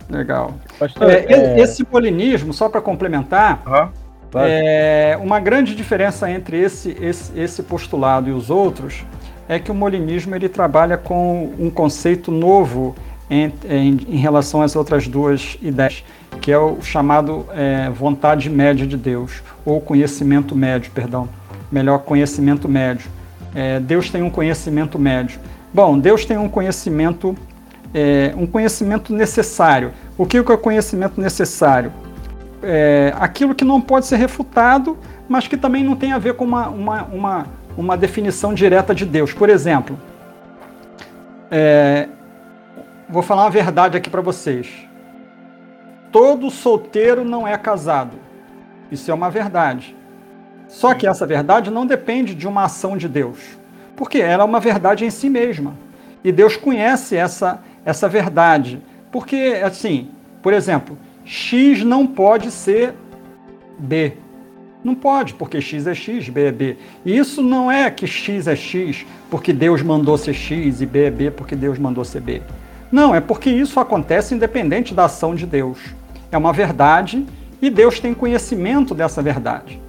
Legal. Pastor, é, é... Esse polinismo, só para complementar, uhum. é, uma grande diferença entre esse, esse, esse postulado e os outros é que o molinismo ele trabalha com um conceito novo em, em, em relação às outras duas ideias, que é o chamado é, vontade média de Deus, ou conhecimento médio, perdão, melhor conhecimento médio. É, Deus tem um conhecimento médio. Bom, Deus tem um conhecimento é, um conhecimento necessário. O que é o conhecimento necessário? É, aquilo que não pode ser refutado, mas que também não tem a ver com uma, uma, uma, uma definição direta de Deus. Por exemplo, é, vou falar uma verdade aqui para vocês. Todo solteiro não é casado. Isso é uma verdade. Só que essa verdade não depende de uma ação de Deus, porque ela é uma verdade em si mesma. E Deus conhece essa, essa verdade. Porque, assim, por exemplo, X não pode ser B. Não pode, porque X é X, B é B. E isso não é que X é X porque Deus mandou ser X e B é B porque Deus mandou ser B. Não, é porque isso acontece independente da ação de Deus. É uma verdade e Deus tem conhecimento dessa verdade.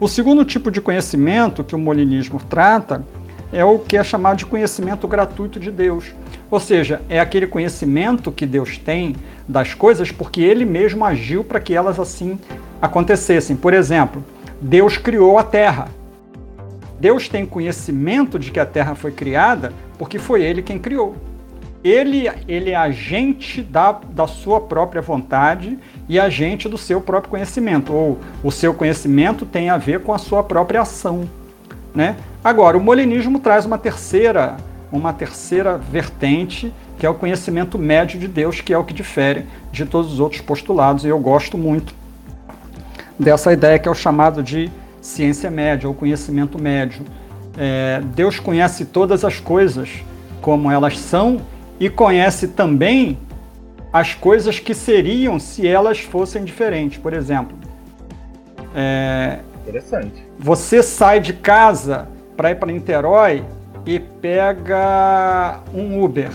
O segundo tipo de conhecimento que o molinismo trata é o que é chamado de conhecimento gratuito de Deus. Ou seja, é aquele conhecimento que Deus tem das coisas porque ele mesmo agiu para que elas assim acontecessem. Por exemplo, Deus criou a terra. Deus tem conhecimento de que a terra foi criada porque foi ele quem criou. Ele, ele é agente da, da sua própria vontade e agente do seu próprio conhecimento, ou o seu conhecimento tem a ver com a sua própria ação. Né? Agora, o molinismo traz uma terceira, uma terceira vertente, que é o conhecimento médio de Deus, que é o que difere de todos os outros postulados, e eu gosto muito dessa ideia que é o chamado de ciência média ou conhecimento médio. É, Deus conhece todas as coisas como elas são e conhece também as coisas que seriam se elas fossem diferentes. Por exemplo, é, interessante. Você sai de casa para ir para Niterói e pega um Uber.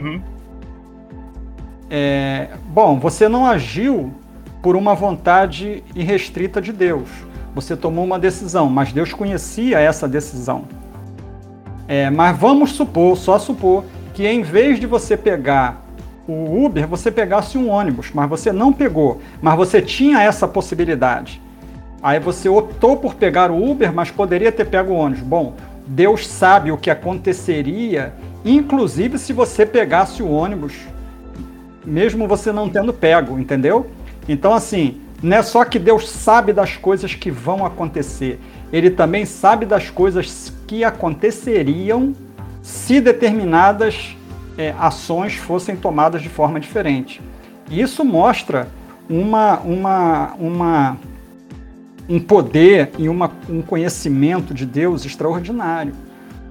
Uhum. É, bom, você não agiu por uma vontade irrestrita de Deus. Você tomou uma decisão, mas Deus conhecia essa decisão. É, mas vamos supor, só supor, que em vez de você pegar o Uber, você pegasse um ônibus, mas você não pegou, mas você tinha essa possibilidade. Aí você optou por pegar o Uber, mas poderia ter pego o ônibus. Bom, Deus sabe o que aconteceria, inclusive se você pegasse o ônibus, mesmo você não tendo pego, entendeu? Então, assim, não é só que Deus sabe das coisas que vão acontecer, ele também sabe das coisas que aconteceriam se determinadas é, ações fossem tomadas de forma diferente. Isso mostra uma, uma, uma, um poder e uma, um conhecimento de Deus extraordinário.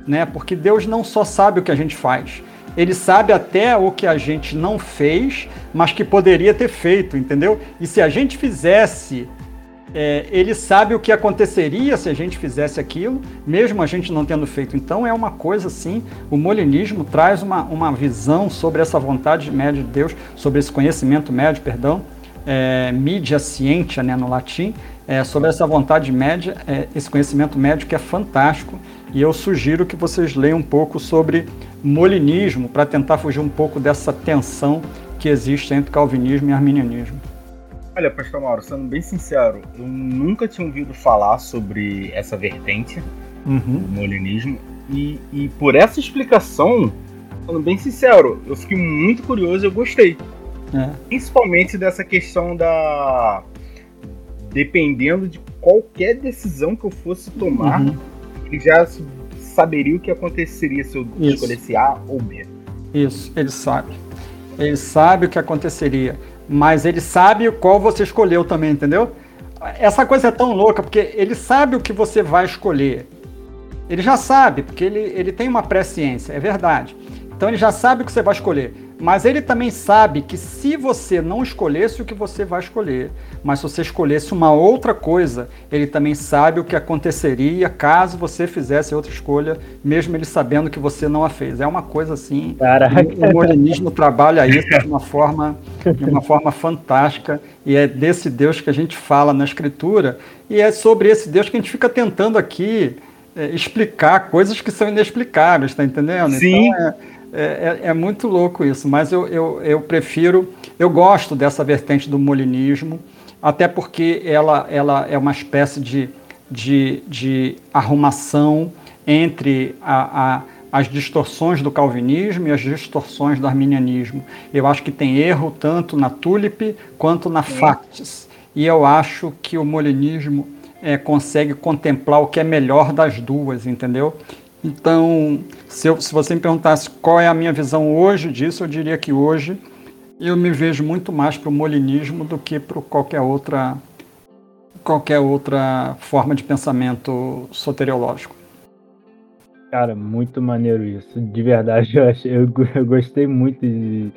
Né? Porque Deus não só sabe o que a gente faz, ele sabe até o que a gente não fez, mas que poderia ter feito, entendeu? E se a gente fizesse, é, ele sabe o que aconteceria se a gente fizesse aquilo, mesmo a gente não tendo feito. Então é uma coisa assim, o molinismo traz uma, uma visão sobre essa vontade média de Deus, sobre esse conhecimento médio, perdão, é, mídia cientia, né, no latim, é, sobre essa vontade média, é, esse conhecimento médio que é fantástico, e eu sugiro que vocês leiam um pouco sobre molinismo para tentar fugir um pouco dessa tensão que existe entre calvinismo e arminianismo. Olha, pastor Mauro, sendo bem sincero, eu nunca tinha ouvido falar sobre essa vertente uhum. do molinismo e, e por essa explicação, sendo bem sincero, eu fiquei muito curioso e eu gostei. É. Principalmente dessa questão da. Dependendo de qualquer decisão que eu fosse tomar, uhum. ele já saberia o que aconteceria se eu Isso. escolhesse A ou B. Isso, ele sabe. Ele sabe o que aconteceria, mas ele sabe qual você escolheu também, entendeu? Essa coisa é tão louca, porque ele sabe o que você vai escolher. Ele já sabe, porque ele, ele tem uma presciência, é verdade. Então ele já sabe o que você vai escolher. Mas ele também sabe que se você não escolhesse o que você vai escolher, mas se você escolhesse uma outra coisa, ele também sabe o que aconteceria caso você fizesse outra escolha, mesmo ele sabendo que você não a fez. É uma coisa assim. Caraca. O modernismo trabalha isso de uma forma, de uma forma fantástica e é desse Deus que a gente fala na Escritura e é sobre esse Deus que a gente fica tentando aqui é, explicar coisas que são inexplicáveis, tá entendendo? Sim. Então, é, é, é, é, muito louco isso, mas eu, eu, eu prefiro, eu gosto dessa vertente do molinismo, até porque ela, ela é uma espécie de, de, de arrumação entre a, a, as distorções do calvinismo e as distorções do arminianismo. Eu acho que tem erro tanto na Tulip quanto na Factis. E eu acho que o molinismo é, consegue contemplar o que é melhor das duas, entendeu? Então, se, eu, se você me perguntasse qual é a minha visão hoje disso, eu diria que hoje eu me vejo muito mais para o molinismo do que para qualquer outra qualquer outra forma de pensamento soteriológico. Cara, muito maneiro isso. De verdade, eu, achei, eu, eu gostei muito de,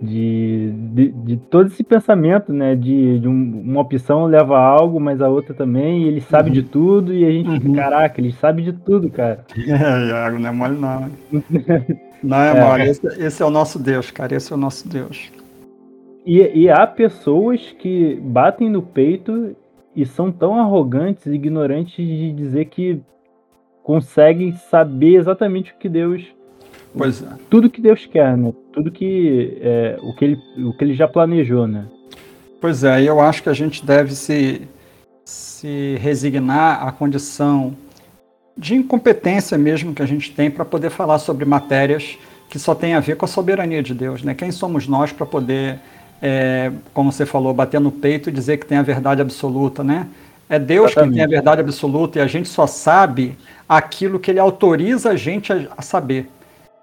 de, de, de, todo esse pensamento, né? De, de um, uma opção leva a algo, mas a outra também, e ele sabe uhum. de tudo, e a gente uhum. caraca, ele sabe de tudo, cara. É, Iago, não é mole não. não é, é. mole, esse, esse, é o nosso Deus, cara, esse é o nosso Deus. E, e há pessoas que batem no peito e são tão arrogantes e ignorantes de dizer que conseguem saber exatamente o que Deus Pois é. Tudo que Deus quer, né? Tudo que é, o que ele o que ele já planejou, né? Pois é, eu acho que a gente deve se se resignar à condição de incompetência mesmo que a gente tem para poder falar sobre matérias que só tem a ver com a soberania de Deus, né? Quem somos nós para poder, é, como você falou, bater no peito e dizer que tem a verdade absoluta, né? É Deus Exatamente. que tem a verdade absoluta e a gente só sabe aquilo que Ele autoriza a gente a, a saber.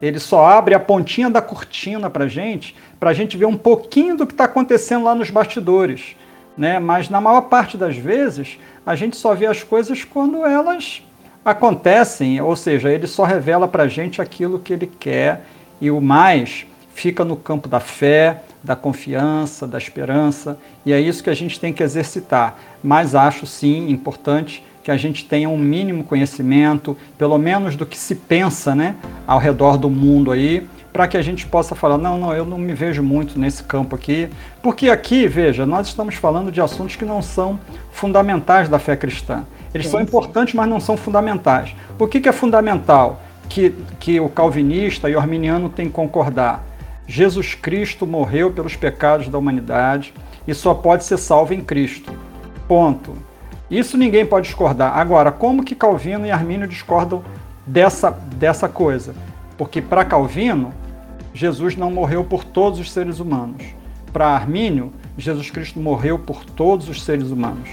Ele só abre a pontinha da cortina para gente, para a gente ver um pouquinho do que está acontecendo lá nos bastidores, né? Mas na maior parte das vezes a gente só vê as coisas quando elas acontecem, ou seja, ele só revela para a gente aquilo que ele quer e o mais fica no campo da fé, da confiança, da esperança, e é isso que a gente tem que exercitar. Mas acho sim importante que a gente tenha um mínimo conhecimento, pelo menos do que se pensa, né, ao redor do mundo aí, para que a gente possa falar, não, não, eu não me vejo muito nesse campo aqui, porque aqui, veja, nós estamos falando de assuntos que não são fundamentais da fé cristã. Eles são importantes, mas não são fundamentais. Por que, que é fundamental que, que o calvinista e o arminiano têm que concordar? Jesus Cristo morreu pelos pecados da humanidade e só pode ser salvo em Cristo. Ponto. Isso ninguém pode discordar. Agora, como que Calvino e Armínio discordam dessa, dessa coisa? Porque para Calvino, Jesus não morreu por todos os seres humanos. Para Armínio, Jesus Cristo morreu por todos os seres humanos.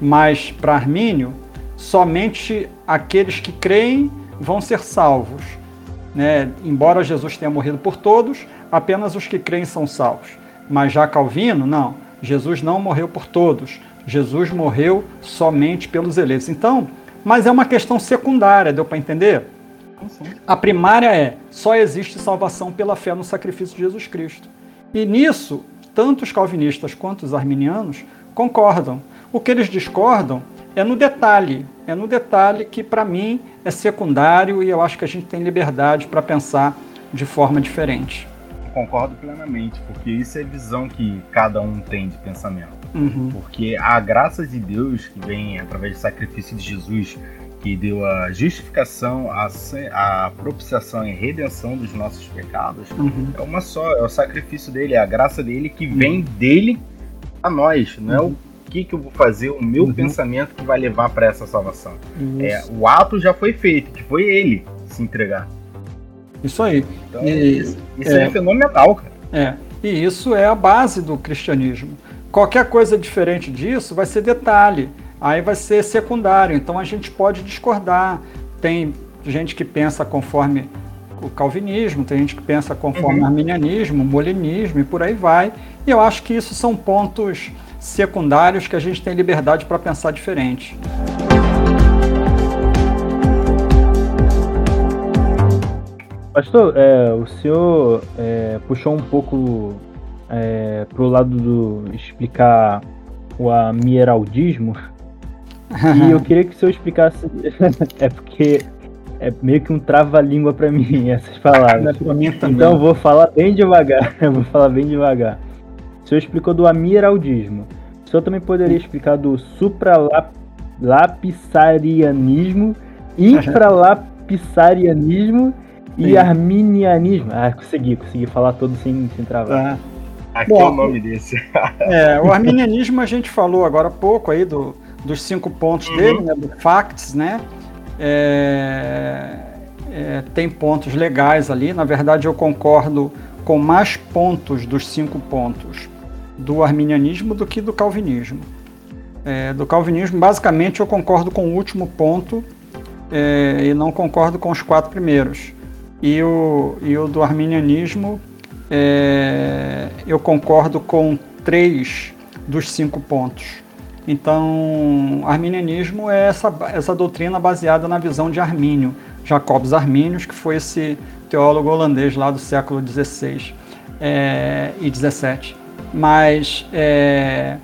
Mas para Armínio, somente aqueles que creem vão ser salvos. Né? Embora Jesus tenha morrido por todos, apenas os que creem são salvos. Mas já Calvino, não. Jesus não morreu por todos. Jesus morreu somente pelos eleitos. Então, mas é uma questão secundária, deu para entender? A primária é: só existe salvação pela fé no sacrifício de Jesus Cristo. E nisso, tanto os calvinistas quanto os arminianos concordam. O que eles discordam é no detalhe, é no detalhe que para mim é secundário e eu acho que a gente tem liberdade para pensar de forma diferente. Concordo plenamente, porque isso é visão que cada um tem de pensamento. Uhum. Porque a graça de Deus que vem através do sacrifício de Jesus, que deu a justificação, a, a propiciação e redenção dos nossos pecados, uhum. é uma só, é o sacrifício dele, é a graça dele que vem uhum. dele a nós, não é o que, que eu vou fazer, o meu uhum. pensamento que vai levar para essa salvação. É, o ato já foi feito, que foi ele se entregar. Isso aí. Então, e, isso, isso é, é fenomenal, cara. É. E isso é a base do cristianismo. Qualquer coisa diferente disso vai ser detalhe, aí vai ser secundário. Então a gente pode discordar. Tem gente que pensa conforme o calvinismo, tem gente que pensa conforme uhum. o arminianismo, o molinismo e por aí vai. E eu acho que isso são pontos secundários que a gente tem liberdade para pensar diferente. Pastor, é, o senhor é, puxou um pouco é, para o lado do explicar o amieraldismo e eu queria que o senhor explicasse. é porque é meio que um trava-língua para mim essas palavras. Então vou falar bem devagar. Vou falar bem devagar. O senhor explicou do amiraldismo. O senhor também poderia explicar do supralapissarianismo, infralapissarianismo e Sim. arminianismo. Ah, consegui, consegui falar todo sem, sem travar. Ah, aqui Bom, é o nome desse. é, o arminianismo a gente falou agora há pouco aí do, dos cinco pontos uhum. dele, né, do facts, né? É, é, tem pontos legais ali. Na verdade, eu concordo com mais pontos dos cinco pontos do arminianismo do que do calvinismo. É, do calvinismo, basicamente, eu concordo com o último ponto é, e não concordo com os quatro primeiros. E o, e o do arminianismo, é, eu concordo com três dos cinco pontos. Então, arminianismo é essa, essa doutrina baseada na visão de Armínio, Jacobus Arminius, que foi esse teólogo holandês lá do século XVI é, e XVII. Mas é,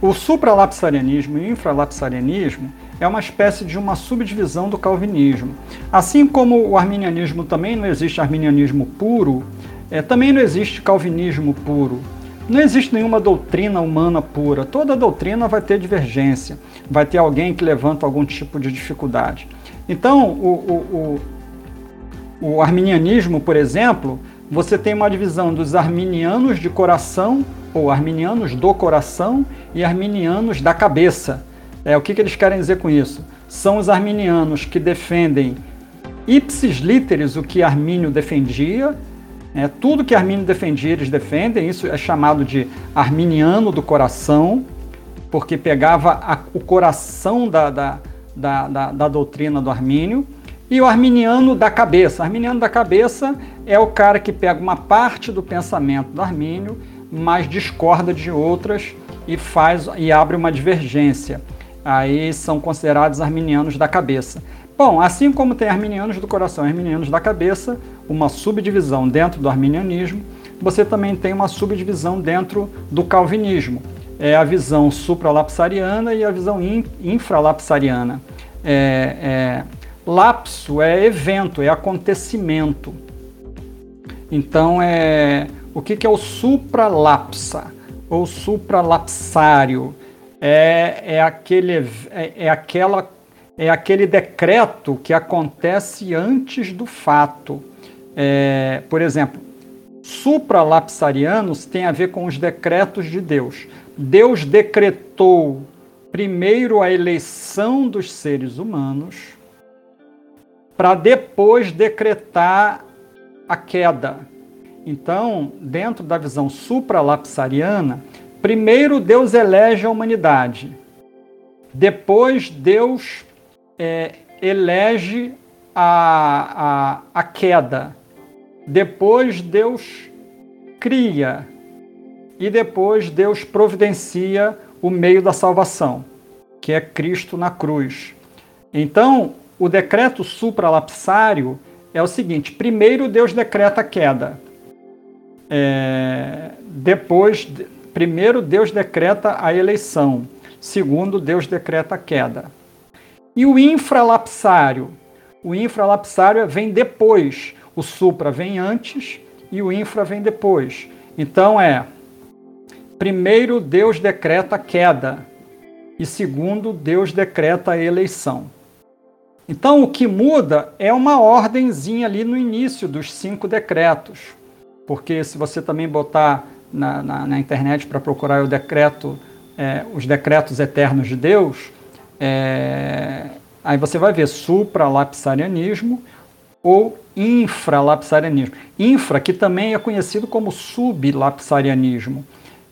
o supralapsarianismo e o infralapsarianismo é uma espécie de uma subdivisão do calvinismo. Assim como o arminianismo também não existe arminianismo puro, é, também não existe calvinismo puro. Não existe nenhuma doutrina humana pura. Toda doutrina vai ter divergência, vai ter alguém que levanta algum tipo de dificuldade. Então, o, o, o arminianismo, por exemplo, você tem uma divisão dos arminianos de coração, ou arminianos do coração, e arminianos da cabeça. É, o que, que eles querem dizer com isso? São os arminianos que defendem ipsis literis o que Armínio defendia, é, tudo que Armínio defendia eles defendem, isso é chamado de arminiano do coração, porque pegava a, o coração da, da, da, da, da doutrina do Armínio, e o arminiano da cabeça. Arminiano da cabeça é o cara que pega uma parte do pensamento do Armínio, mas discorda de outras e faz e abre uma divergência. Aí são considerados arminianos da cabeça. Bom, assim como tem arminianos do coração e arminianos da cabeça, uma subdivisão dentro do arminianismo, você também tem uma subdivisão dentro do calvinismo. É a visão supralapsariana e a visão infralapsariana. É, é, Lapso é evento, é acontecimento. Então, é, o que, que é o supralapsa ou supralapsário? É, é, aquele, é, é, aquela, é aquele decreto que acontece antes do fato. É, por exemplo, supralapsarianos tem a ver com os decretos de Deus. Deus decretou primeiro a eleição dos seres humanos para depois decretar a queda. Então, dentro da visão supralapsariana, primeiro Deus elege a humanidade, depois Deus é, elege a, a, a queda, depois Deus cria e depois Deus providencia o meio da salvação, que é Cristo na cruz. Então, o decreto supralapsário é o seguinte: primeiro Deus decreta a queda. É, depois, primeiro Deus decreta a eleição. Segundo, Deus decreta a queda. E o infralapsário? O infralapsário vem depois. O supra vem antes e o infra vem depois. Então é: primeiro Deus decreta a queda e segundo Deus decreta a eleição. Então, o que muda é uma ordenzinha ali no início dos cinco decretos. Porque se você também botar na, na, na internet para procurar o decreto, é, os decretos eternos de Deus, é, aí você vai ver supralapsarianismo ou infralapsarianismo. Infra, que também é conhecido como sublapsarianismo.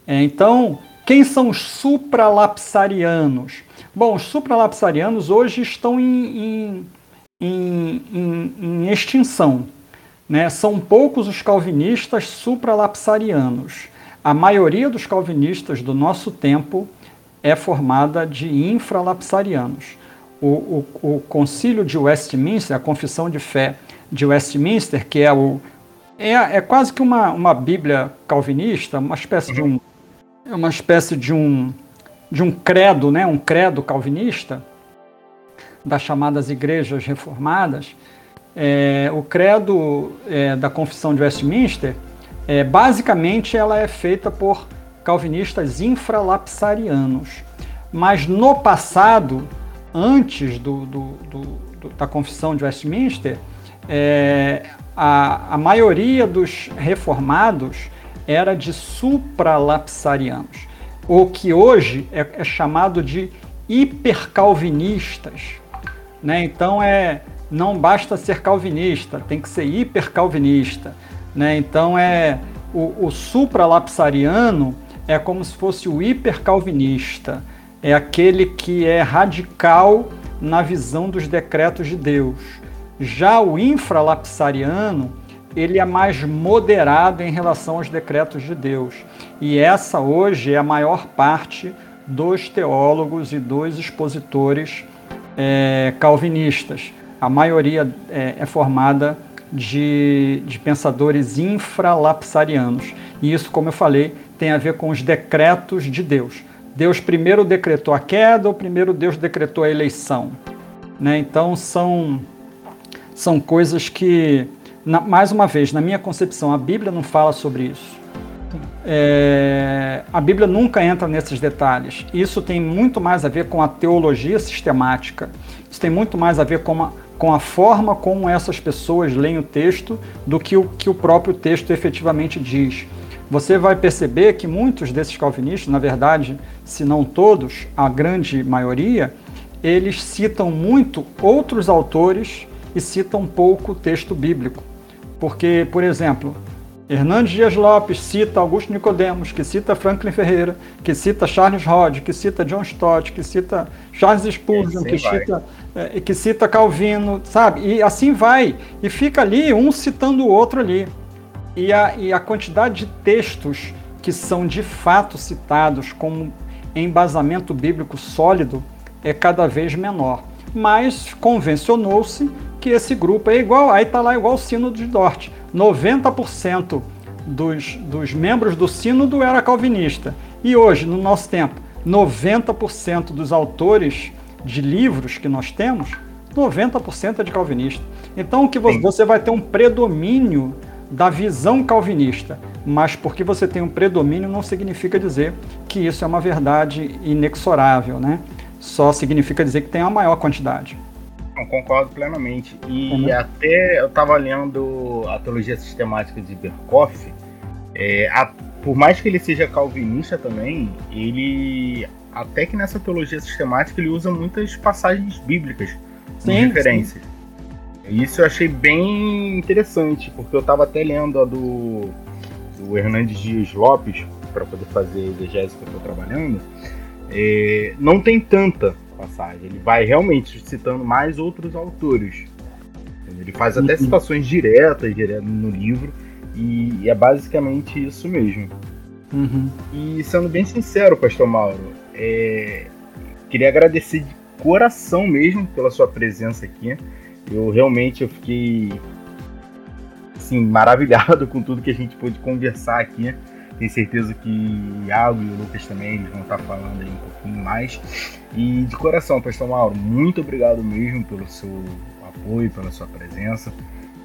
É, então, quem são os supralapsarianos? Bom, os supralapsarianos hoje estão em, em, em, em extinção. Né? São poucos os calvinistas supralapsarianos. A maioria dos calvinistas do nosso tempo é formada de infralapsarianos. O, o, o concílio de Westminster, a confissão de fé de Westminster, que é o é, é quase que uma, uma bíblia calvinista, uma espécie de um é uma espécie de um de um credo, né, um credo calvinista, das chamadas igrejas reformadas, é, o credo é, da Confissão de Westminster, é, basicamente ela é feita por calvinistas infralapsarianos. Mas no passado, antes do, do, do, da Confissão de Westminster, é, a, a maioria dos reformados era de supralapsarianos o que hoje é, é chamado de hipercalvinistas. Né? Então é não basta ser calvinista, tem que ser hipercalvinista. Né? Então é o, o supralapsariano é como se fosse o hipercalvinista, é aquele que é radical na visão dos decretos de Deus. Já o infralapsariano, ele é mais moderado em relação aos decretos de Deus. E essa hoje é a maior parte dos teólogos e dos expositores é, calvinistas. A maioria é, é formada de, de pensadores infralapsarianos. E isso, como eu falei, tem a ver com os decretos de Deus. Deus primeiro decretou a queda ou primeiro Deus decretou a eleição? Né? Então são, são coisas que, na, mais uma vez, na minha concepção, a Bíblia não fala sobre isso. É, a Bíblia nunca entra nesses detalhes. Isso tem muito mais a ver com a teologia sistemática. Isso tem muito mais a ver com, uma, com a forma como essas pessoas leem o texto do que o que o próprio texto efetivamente diz. Você vai perceber que muitos desses calvinistas, na verdade, se não todos, a grande maioria, eles citam muito outros autores e citam pouco o texto bíblico. Porque, por exemplo, Hernandes Dias Lopes cita Augusto Nicodemos, que cita Franklin Ferreira, que cita Charles Rod, que cita John Stott, que cita Charles Spurgeon, que cita, é, que cita Calvino, sabe? E assim vai. E fica ali um citando o outro ali. E a, e a quantidade de textos que são de fato citados como embasamento bíblico sólido é cada vez menor. Mas convencionou-se que esse grupo é igual, aí está lá igual o sino de Dort. 90% dos, dos membros do sínodo era calvinista. E hoje, no nosso tempo, 90% dos autores de livros que nós temos, 90% é de calvinista. Então que você vai ter um predomínio da visão calvinista, mas porque você tem um predomínio não significa dizer que isso é uma verdade inexorável, né? Só significa dizer que tem a maior quantidade. Eu concordo plenamente. E uhum. até eu estava lendo a teologia sistemática de Berkoff. É, a, por mais que ele seja calvinista também, ele até que nessa teologia sistemática ele usa muitas passagens bíblicas sim, referências. Sim. Isso eu achei bem interessante, porque eu estava até lendo a do, do Hernandes Dias Lopes para poder fazer a exegese que eu estou trabalhando. É, não tem tanta passagem. Ele vai realmente citando mais outros autores. Ele faz até uhum. citações diretas, diretas no livro, e é basicamente isso mesmo. Uhum. E sendo bem sincero, Pastor Mauro, é... queria agradecer de coração mesmo pela sua presença aqui. Eu realmente eu fiquei assim, maravilhado com tudo que a gente pôde conversar aqui. Tenho certeza que o Iago e o Lucas também eles vão estar falando aí um pouquinho mais. E de coração, Pastor Mauro, muito obrigado mesmo pelo seu apoio, pela sua presença.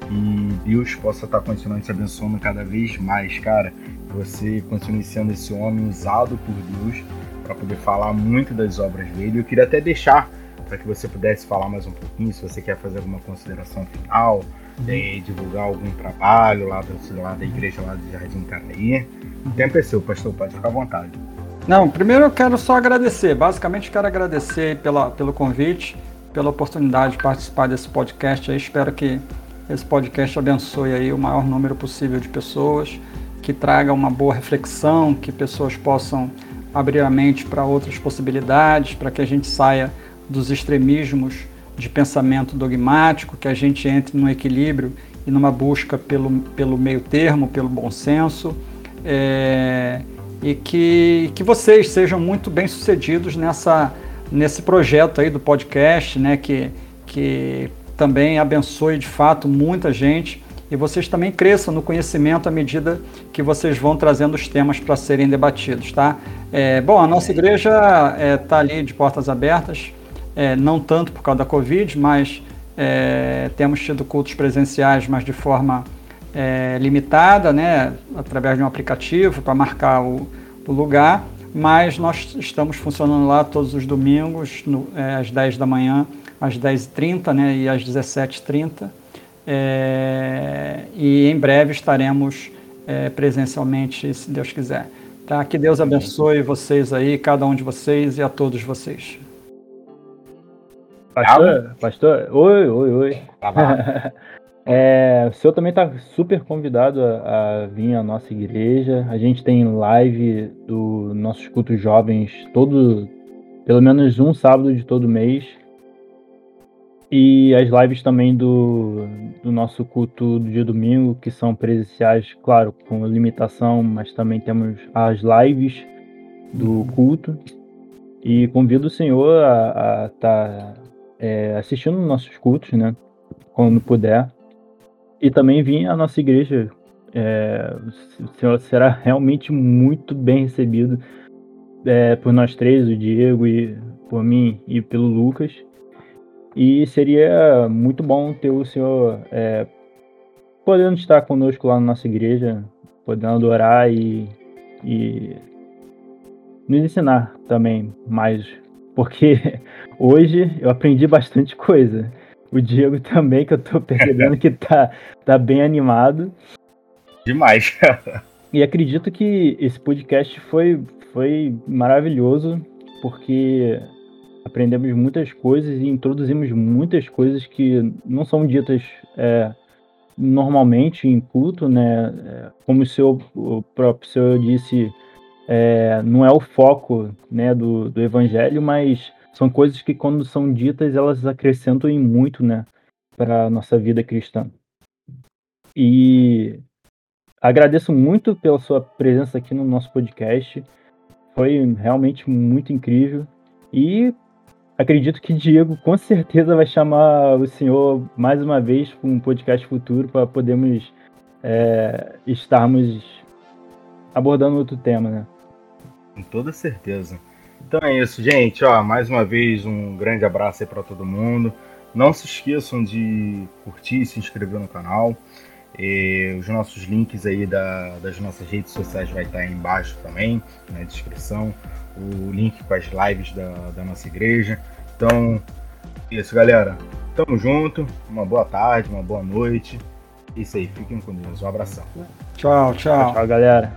E Deus possa estar continuando te abençoando cada vez mais, cara. Você continue sendo esse homem usado por Deus para poder falar muito das obras dele. Eu queria até deixar para que você pudesse falar mais um pouquinho, se você quer fazer alguma consideração final, é, divulgar algum trabalho lá, do, lá da igreja lá do Jardim Caraí. O tempo é pastor, pode ficar à vontade. Não, primeiro eu quero só agradecer, basicamente quero agradecer pela, pelo convite, pela oportunidade de participar desse podcast. Espero que esse podcast abençoe aí o maior número possível de pessoas, que traga uma boa reflexão, que pessoas possam abrir a mente para outras possibilidades, para que a gente saia dos extremismos de pensamento dogmático, que a gente entre no equilíbrio e numa busca pelo, pelo meio termo, pelo bom senso. É, e que, que vocês sejam muito bem sucedidos nessa, nesse projeto aí do podcast, né, que, que também abençoe de fato muita gente e vocês também cresçam no conhecimento à medida que vocês vão trazendo os temas para serem debatidos, tá? É, bom, a nossa igreja está é, tá ali de portas abertas, é, não tanto por causa da Covid, mas é, temos tido cultos presenciais, mas de forma é, limitada, né, através de um aplicativo para marcar o, o, lugar, mas nós estamos funcionando lá todos os domingos, no, é, às 10 da manhã, às 10h30 né, e às 17h30. É, e em breve estaremos é, presencialmente, se Deus quiser. Tá? Que Deus abençoe vocês aí, cada um de vocês e a todos vocês. Pastor, pastor, oi, oi, oi. É, o senhor também está super convidado a, a, vir à nossa igreja. A gente tem live do nossos cultos jovens todo, pelo menos um sábado de todo mês. E as lives também do, do nosso culto do dia domingo, que são presenciais, claro, com limitação, mas também temos as lives do culto. E convido o senhor a estar tá, é, assistindo nossos cultos, né? Quando puder e também vir à nossa igreja. É, será realmente muito bem recebido é, por nós três, o Diego e por mim e pelo Lucas. E seria muito bom ter o senhor é, podendo estar conosco lá na nossa igreja, podendo adorar e, e nos ensinar também mais, porque hoje eu aprendi bastante coisa o Diego também, que eu tô percebendo que tá, tá bem animado. Demais. e acredito que esse podcast foi, foi maravilhoso, porque aprendemos muitas coisas e introduzimos muitas coisas que não são ditas é, normalmente em culto, né? É, como o, seu, o próprio senhor disse, é, não é o foco né, do, do evangelho, mas são coisas que quando são ditas elas acrescentam em muito, né, para nossa vida cristã. E agradeço muito pela sua presença aqui no nosso podcast. Foi realmente muito incrível e acredito que Diego com certeza vai chamar o senhor mais uma vez para um podcast futuro para podermos é, estarmos abordando outro tema, né? Com toda certeza. Então é isso, gente. Ó, mais uma vez um grande abraço aí para todo mundo. Não se esqueçam de curtir e se inscrever no canal. E os nossos links aí da, das nossas redes sociais vai estar aí embaixo também, na descrição. O link com as lives da, da nossa igreja. Então, é isso, galera. Tamo junto. Uma boa tarde, uma boa noite. Isso aí, fiquem com Deus. Um abração. Tchau, tchau. Tchau, galera.